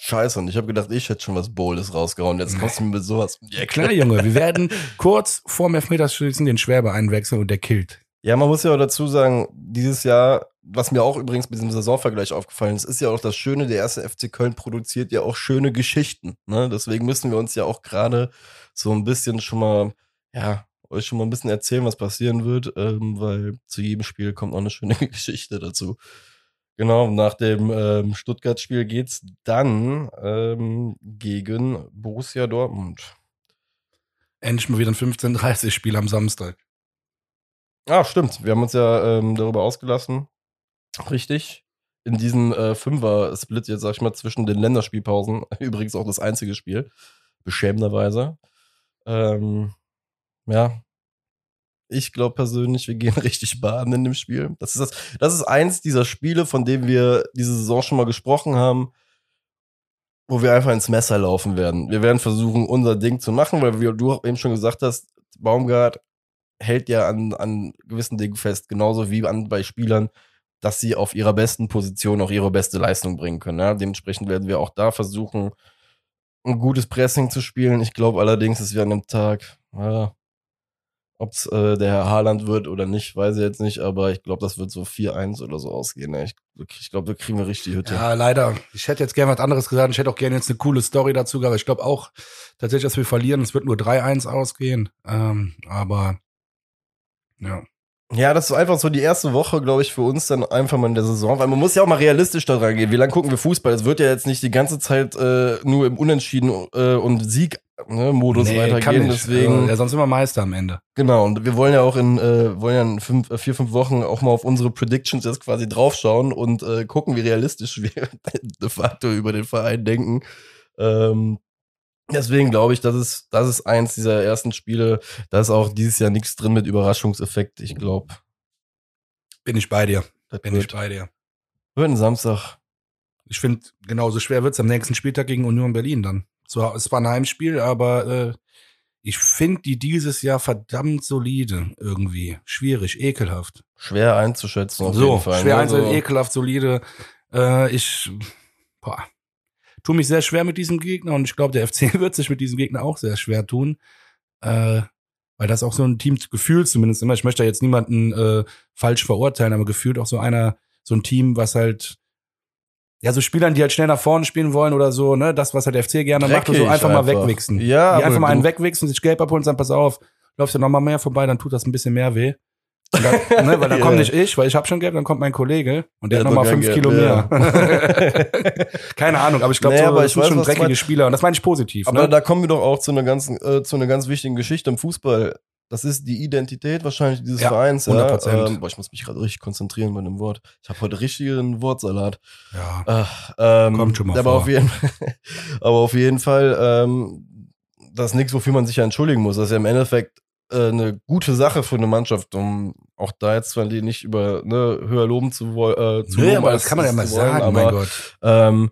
Scheiße, und ich habe gedacht, ich hätte schon was Bowles rausgehauen. Jetzt kommst du mir mit sowas. Ja, klar, Junge. Wir [LAUGHS] werden kurz vor dem Elfmeterschießen den Schwerbe einwechseln und der killt. Ja, man muss ja auch dazu sagen, dieses Jahr, was mir auch übrigens mit diesem Saisonvergleich aufgefallen ist, ist ja auch das Schöne, der erste FC Köln produziert ja auch schöne Geschichten. Ne? Deswegen müssen wir uns ja auch gerade so ein bisschen schon mal, ja, euch schon mal ein bisschen erzählen, was passieren wird, ähm, weil zu jedem Spiel kommt auch eine schöne [LAUGHS] Geschichte dazu. Genau, nach dem ähm, Stuttgart-Spiel geht's dann ähm, gegen Borussia Dortmund. Endlich mal wieder ein 15:30-Spiel am Samstag. Ah, stimmt. Wir haben uns ja ähm, darüber ausgelassen. Richtig. In diesem äh, Fünfer-Split jetzt, sag ich mal, zwischen den Länderspielpausen. [LAUGHS] Übrigens auch das einzige Spiel. Beschämenderweise. Ähm, ja, ich glaube persönlich, wir gehen [LAUGHS] richtig baden in dem Spiel. Das ist, das, das ist eins dieser Spiele, von dem wir diese Saison schon mal gesprochen haben, wo wir einfach ins Messer laufen werden. Wir werden versuchen, unser Ding zu machen, weil wie du eben schon gesagt hast, Baumgart hält ja an, an gewissen Dingen fest, genauso wie an, bei Spielern, dass sie auf ihrer besten Position auch ihre beste Leistung bringen können. Ja? Dementsprechend werden wir auch da versuchen, ein gutes Pressing zu spielen. Ich glaube allerdings, dass wir an dem Tag, ja, ob es äh, der Herr Haaland wird oder nicht, weiß ich jetzt nicht, aber ich glaube, das wird so 4-1 oder so ausgehen. Ey. Ich, ich glaube, da kriegen wir richtig Hütte. Ja, leider. Ich hätte jetzt gerne was anderes gesagt. Ich hätte auch gerne jetzt eine coole Story dazu gehabt. Ich glaube auch tatsächlich, dass wir verlieren. Es wird nur 3-1 ausgehen. Ähm, aber ja. Ja, das ist einfach so die erste Woche, glaube ich, für uns dann einfach mal in der Saison, weil man muss ja auch mal realistisch da dran gehen. Wie lange gucken wir Fußball? Es wird ja jetzt nicht die ganze Zeit äh, nur im Unentschieden äh, und Sieg ne, Modus nee, weitergehen. Deswegen. Also, ja, sonst wir Meister am Ende. Genau, und wir wollen ja auch in, äh, wollen ja in fünf, äh, vier, fünf Wochen auch mal auf unsere Predictions jetzt quasi draufschauen und äh, gucken, wie realistisch [LAUGHS] wir de facto über den Verein denken. Ähm, deswegen glaube ich, das ist, das ist eins dieser ersten Spiele. Da ist auch dieses Jahr nichts drin mit Überraschungseffekt, ich glaube. Bin ich bei dir. Das Bin wird, ich bei dir. wird ein Samstag. Ich finde, genauso schwer wird's am nächsten Spieltag gegen Union Berlin dann. So, es war ein Heimspiel, aber äh, ich finde die dieses Jahr verdammt solide irgendwie. Schwierig, ekelhaft. Schwer einzuschätzen auf so, jeden Fall. schwer ne? einzeln, So- ekelhaft, solide. Äh, ich boah, tu mich sehr schwer mit diesem Gegner und ich glaube, der [LAUGHS] FC wird sich mit diesem Gegner auch sehr schwer tun. Äh, weil das auch so ein Teamgefühl zumindest immer, ich möchte da jetzt niemanden äh, falsch verurteilen, aber gefühlt auch so einer, so ein Team, was halt ja, so Spielern, die halt schnell nach vorne spielen wollen oder so, ne, das, was halt der FC gerne macht, und so Dreckig einfach mal einfach. wegwichsen. Ja, die einfach mal einen wegwichsen, sich gelb abholen und sagen, pass auf, läufst du noch mal mehr vorbei, dann tut das ein bisschen mehr weh. Dann, [LAUGHS] ne, weil dann Ja. kommt nicht ich, weil ich habe schon gelb, dann kommt mein Kollege und der Der hat noch hat mal doch fünf Kilo mehr. [LAUGHS] Keine Ahnung, aber ich glaube, Nee, so, das sind schon dreckige. Spieler und das meine ich positiv. Aber ne? da kommen wir doch auch zu einer ganz, äh, zu einer ganz wichtigen Geschichte im Fußball. Das ist die Identität wahrscheinlich dieses Ja, Vereins. 100%. Ähm, boah, ich muss mich gerade richtig konzentrieren bei dem Wort. Ich habe heute richtigen Wortsalat. ja. Ach, ähm, Kommt schon mal aber vor. Auf jeden, [LAUGHS] aber auf jeden Fall, ähm, das ist nichts, wofür man sich ja entschuldigen muss. Das ist ja im Endeffekt äh, eine gute Sache für eine Mannschaft, um auch da jetzt zwar die nicht über ne, höher loben zu wollen. Äh, zu Nee, loben, aber das kann man ja mal sagen, aber, mein Gott. ähm,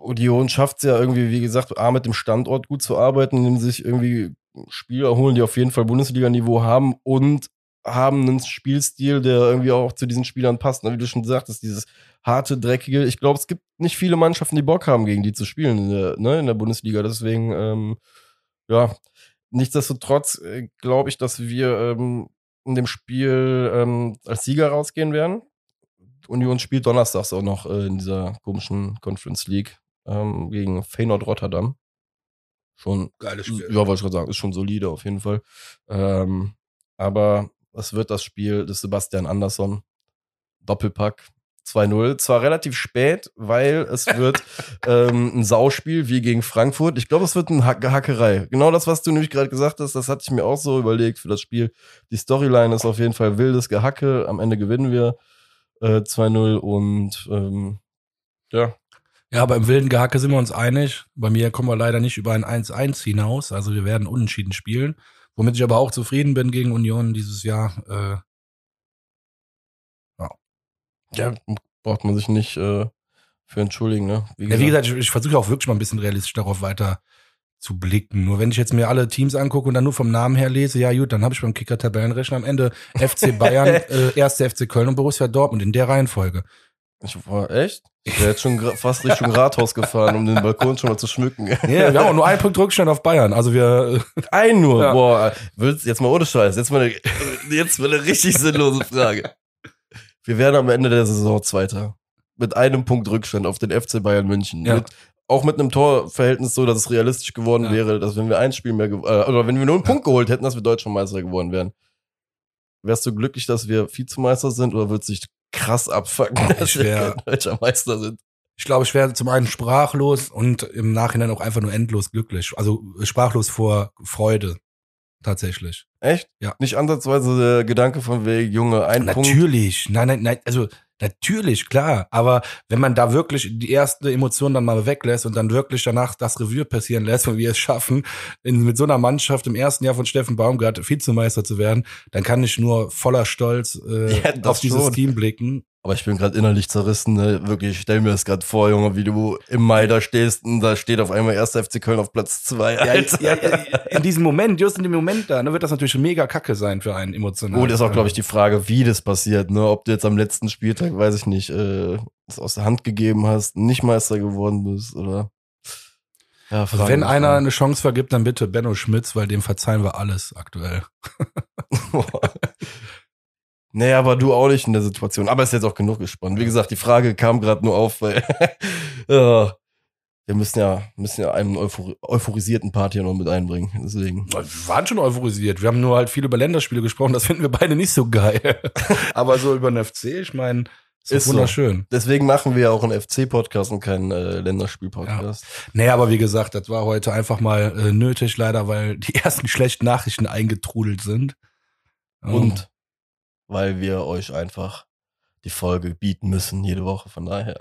Union schafft es ja irgendwie, wie gesagt, A, mit dem Standort gut zu arbeiten, indem sie sich irgendwie Spieler holen, die auf jeden Fall Bundesliga-Niveau haben und haben einen Spielstil, der irgendwie auch zu diesen Spielern passt. Wie du schon sagtest, dieses harte, dreckige. Ich glaube, es gibt nicht viele Mannschaften, die Bock haben, gegen die zu spielen in der, ne, in der Bundesliga. Deswegen, ähm, ja, nichtsdestotrotz äh, glaube ich, dass wir ähm, in dem Spiel ähm, als Sieger rausgehen werden. Union spielt donnerstags auch noch äh, in dieser komischen Conference League ähm, gegen Feyenoord Rotterdam. Schon, Geiles ja, wollte ich gerade sagen, ist schon solide auf jeden Fall. Ähm, aber es wird das Spiel des Sebastian Andersson. Doppelpack 2-0. Zwar relativ spät, weil es wird [LAUGHS] ähm, ein Sauspiel wie gegen Frankfurt. Ich glaube, es wird eine Hack Hackerei. Genau das, was du nämlich gerade gesagt hast, das hatte ich mir auch so überlegt für das Spiel. Die Storyline ist auf jeden Fall wildes Gehacke. Am Ende gewinnen wir äh, 2-0 und ähm, ja, Ja, aber im wilden Gehacke sind wir uns einig. Bei mir kommen wir leider nicht über ein 1-1 hinaus. Also wir werden unentschieden spielen. Womit ich aber auch zufrieden bin gegen Union dieses Jahr. Äh, ja, braucht man sich nicht äh, für entschuldigen, ne? Ja, wie gesagt, ich, ich versuche auch wirklich mal ein bisschen realistisch darauf weiter zu blicken. Nur wenn ich jetzt mir alle Teams angucke und dann nur vom Namen her lese, ja gut, dann habe ich beim Kicker Tabellenrechner am Ende FC Bayern, [LAUGHS] äh, erste FC Köln und Borussia Dortmund in der Reihenfolge. Ich war echt? Ich wäre jetzt schon fast Richtung Rathaus gefahren, um den Balkon schon mal zu schmücken. Ja, wir haben auch nur einen Punkt Rückstand auf Bayern. Also wir, [LAUGHS] Ein nur, Ja. boah. Willst, jetzt mal ohne Scheiß. Jetzt mal eine, jetzt mal eine richtig sinnlose Frage. Wir werden am Ende der Saison Zweiter. Mit einem Punkt Rückstand auf den FC Bayern München. Ja. Mit, auch mit einem Torverhältnis so, dass es realistisch geworden Ja. wäre, dass wenn wir ein Spiel mehr, äh, oder wenn wir nur einen Punkt geholt hätten, dass wir Deutscher Meister geworden wären. Wärst du glücklich, dass wir Vizemeister sind oder würdest du dich krass abfucken, dass Ich wir wär- Deutscher Meister sind? ich glaube, ich werde zum einen sprachlos und im Nachhinein auch einfach nur endlos glücklich. Also sprachlos vor Freude. Tatsächlich. Echt? Ja. Nicht ansatzweise der Gedanke von wegen, Junge, ein Punkt. Natürlich, nein, nein, nein, also natürlich, klar. Aber wenn man da wirklich die erste Emotion dann mal weglässt und dann wirklich danach das Revue passieren lässt und wir es schaffen, in, mit so einer Mannschaft im ersten Jahr von Steffen Baumgart Vizemeister zu werden, dann kann ich nur voller Stolz äh, Ja, auf dieses schon. Team blicken. Aber ich bin gerade innerlich zerrissen, ne? Wirklich, ich stell mir das gerade vor, Junge, wie du im Mai da stehst und da steht auf einmal 1. FC Köln auf Platz 2. Ja, ja, ja, in diesem Moment, just in dem Moment da, ne, wird das natürlich mega kacke sein für einen emotional. Gut, ist auch, glaube ich, die Frage, wie das passiert, ne? Ob du jetzt am letzten Spieltag, weiß ich nicht, äh, es aus der Hand gegeben hast, nicht Meister geworden bist, oder? Ja, Also wenn einer eine Chance vergibt, dann bitte Benno Schmitz, weil dem verzeihen wir alles aktuell. [LAUGHS] Nee, aber du auch nicht in der Situation. Aber ist jetzt auch genug gespannt. Wie gesagt, die Frage kam gerade nur auf, weil [LAUGHS] ja, wir müssen ja, müssen ja einen euphor euphorisierten Part hier noch mit einbringen. Deswegen. Wir waren schon euphorisiert. Wir haben nur halt viel über Länderspiele gesprochen. Das finden wir beide nicht so geil. [LAUGHS] Aber so über den FC, ich meine, ist, Ist ist so. wunderschön. Deswegen machen wir ja auch einen FC-Podcast und keinen äh, Länderspiel-Podcast. Nee, aber wie gesagt, das war heute einfach mal äh, nötig, leider, weil die [LAUGHS] ersten schlechten Nachrichten eingetrudelt sind. Oh. Und weil wir euch einfach die Folge bieten müssen jede Woche. Von daher.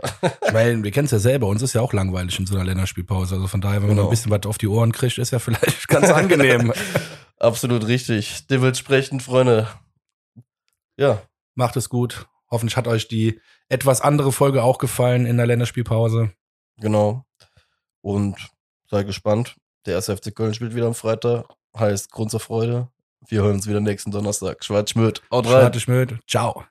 ich meine, wir kennen es ja selber, uns ist ja auch langweilig in so einer Länderspielpause. Also von daher, wenn man Genau. noch ein bisschen was auf die Ohren kriegt, ist ja vielleicht [LAUGHS] ganz angenehm. [LAUGHS] Absolut richtig. Dementsprechend, Freunde. Ja, Macht es gut. Hoffentlich hat euch die etwas andere Folge auch gefallen in der Länderspielpause. Genau. Und sei gespannt. Der erste FC Köln spielt wieder am Freitag. Heißt Grund zur Freude. Wir hören uns wieder nächsten Donnerstag. Schwarz Schmöd. Haut rein. Schwarz Schmöd. Ciao.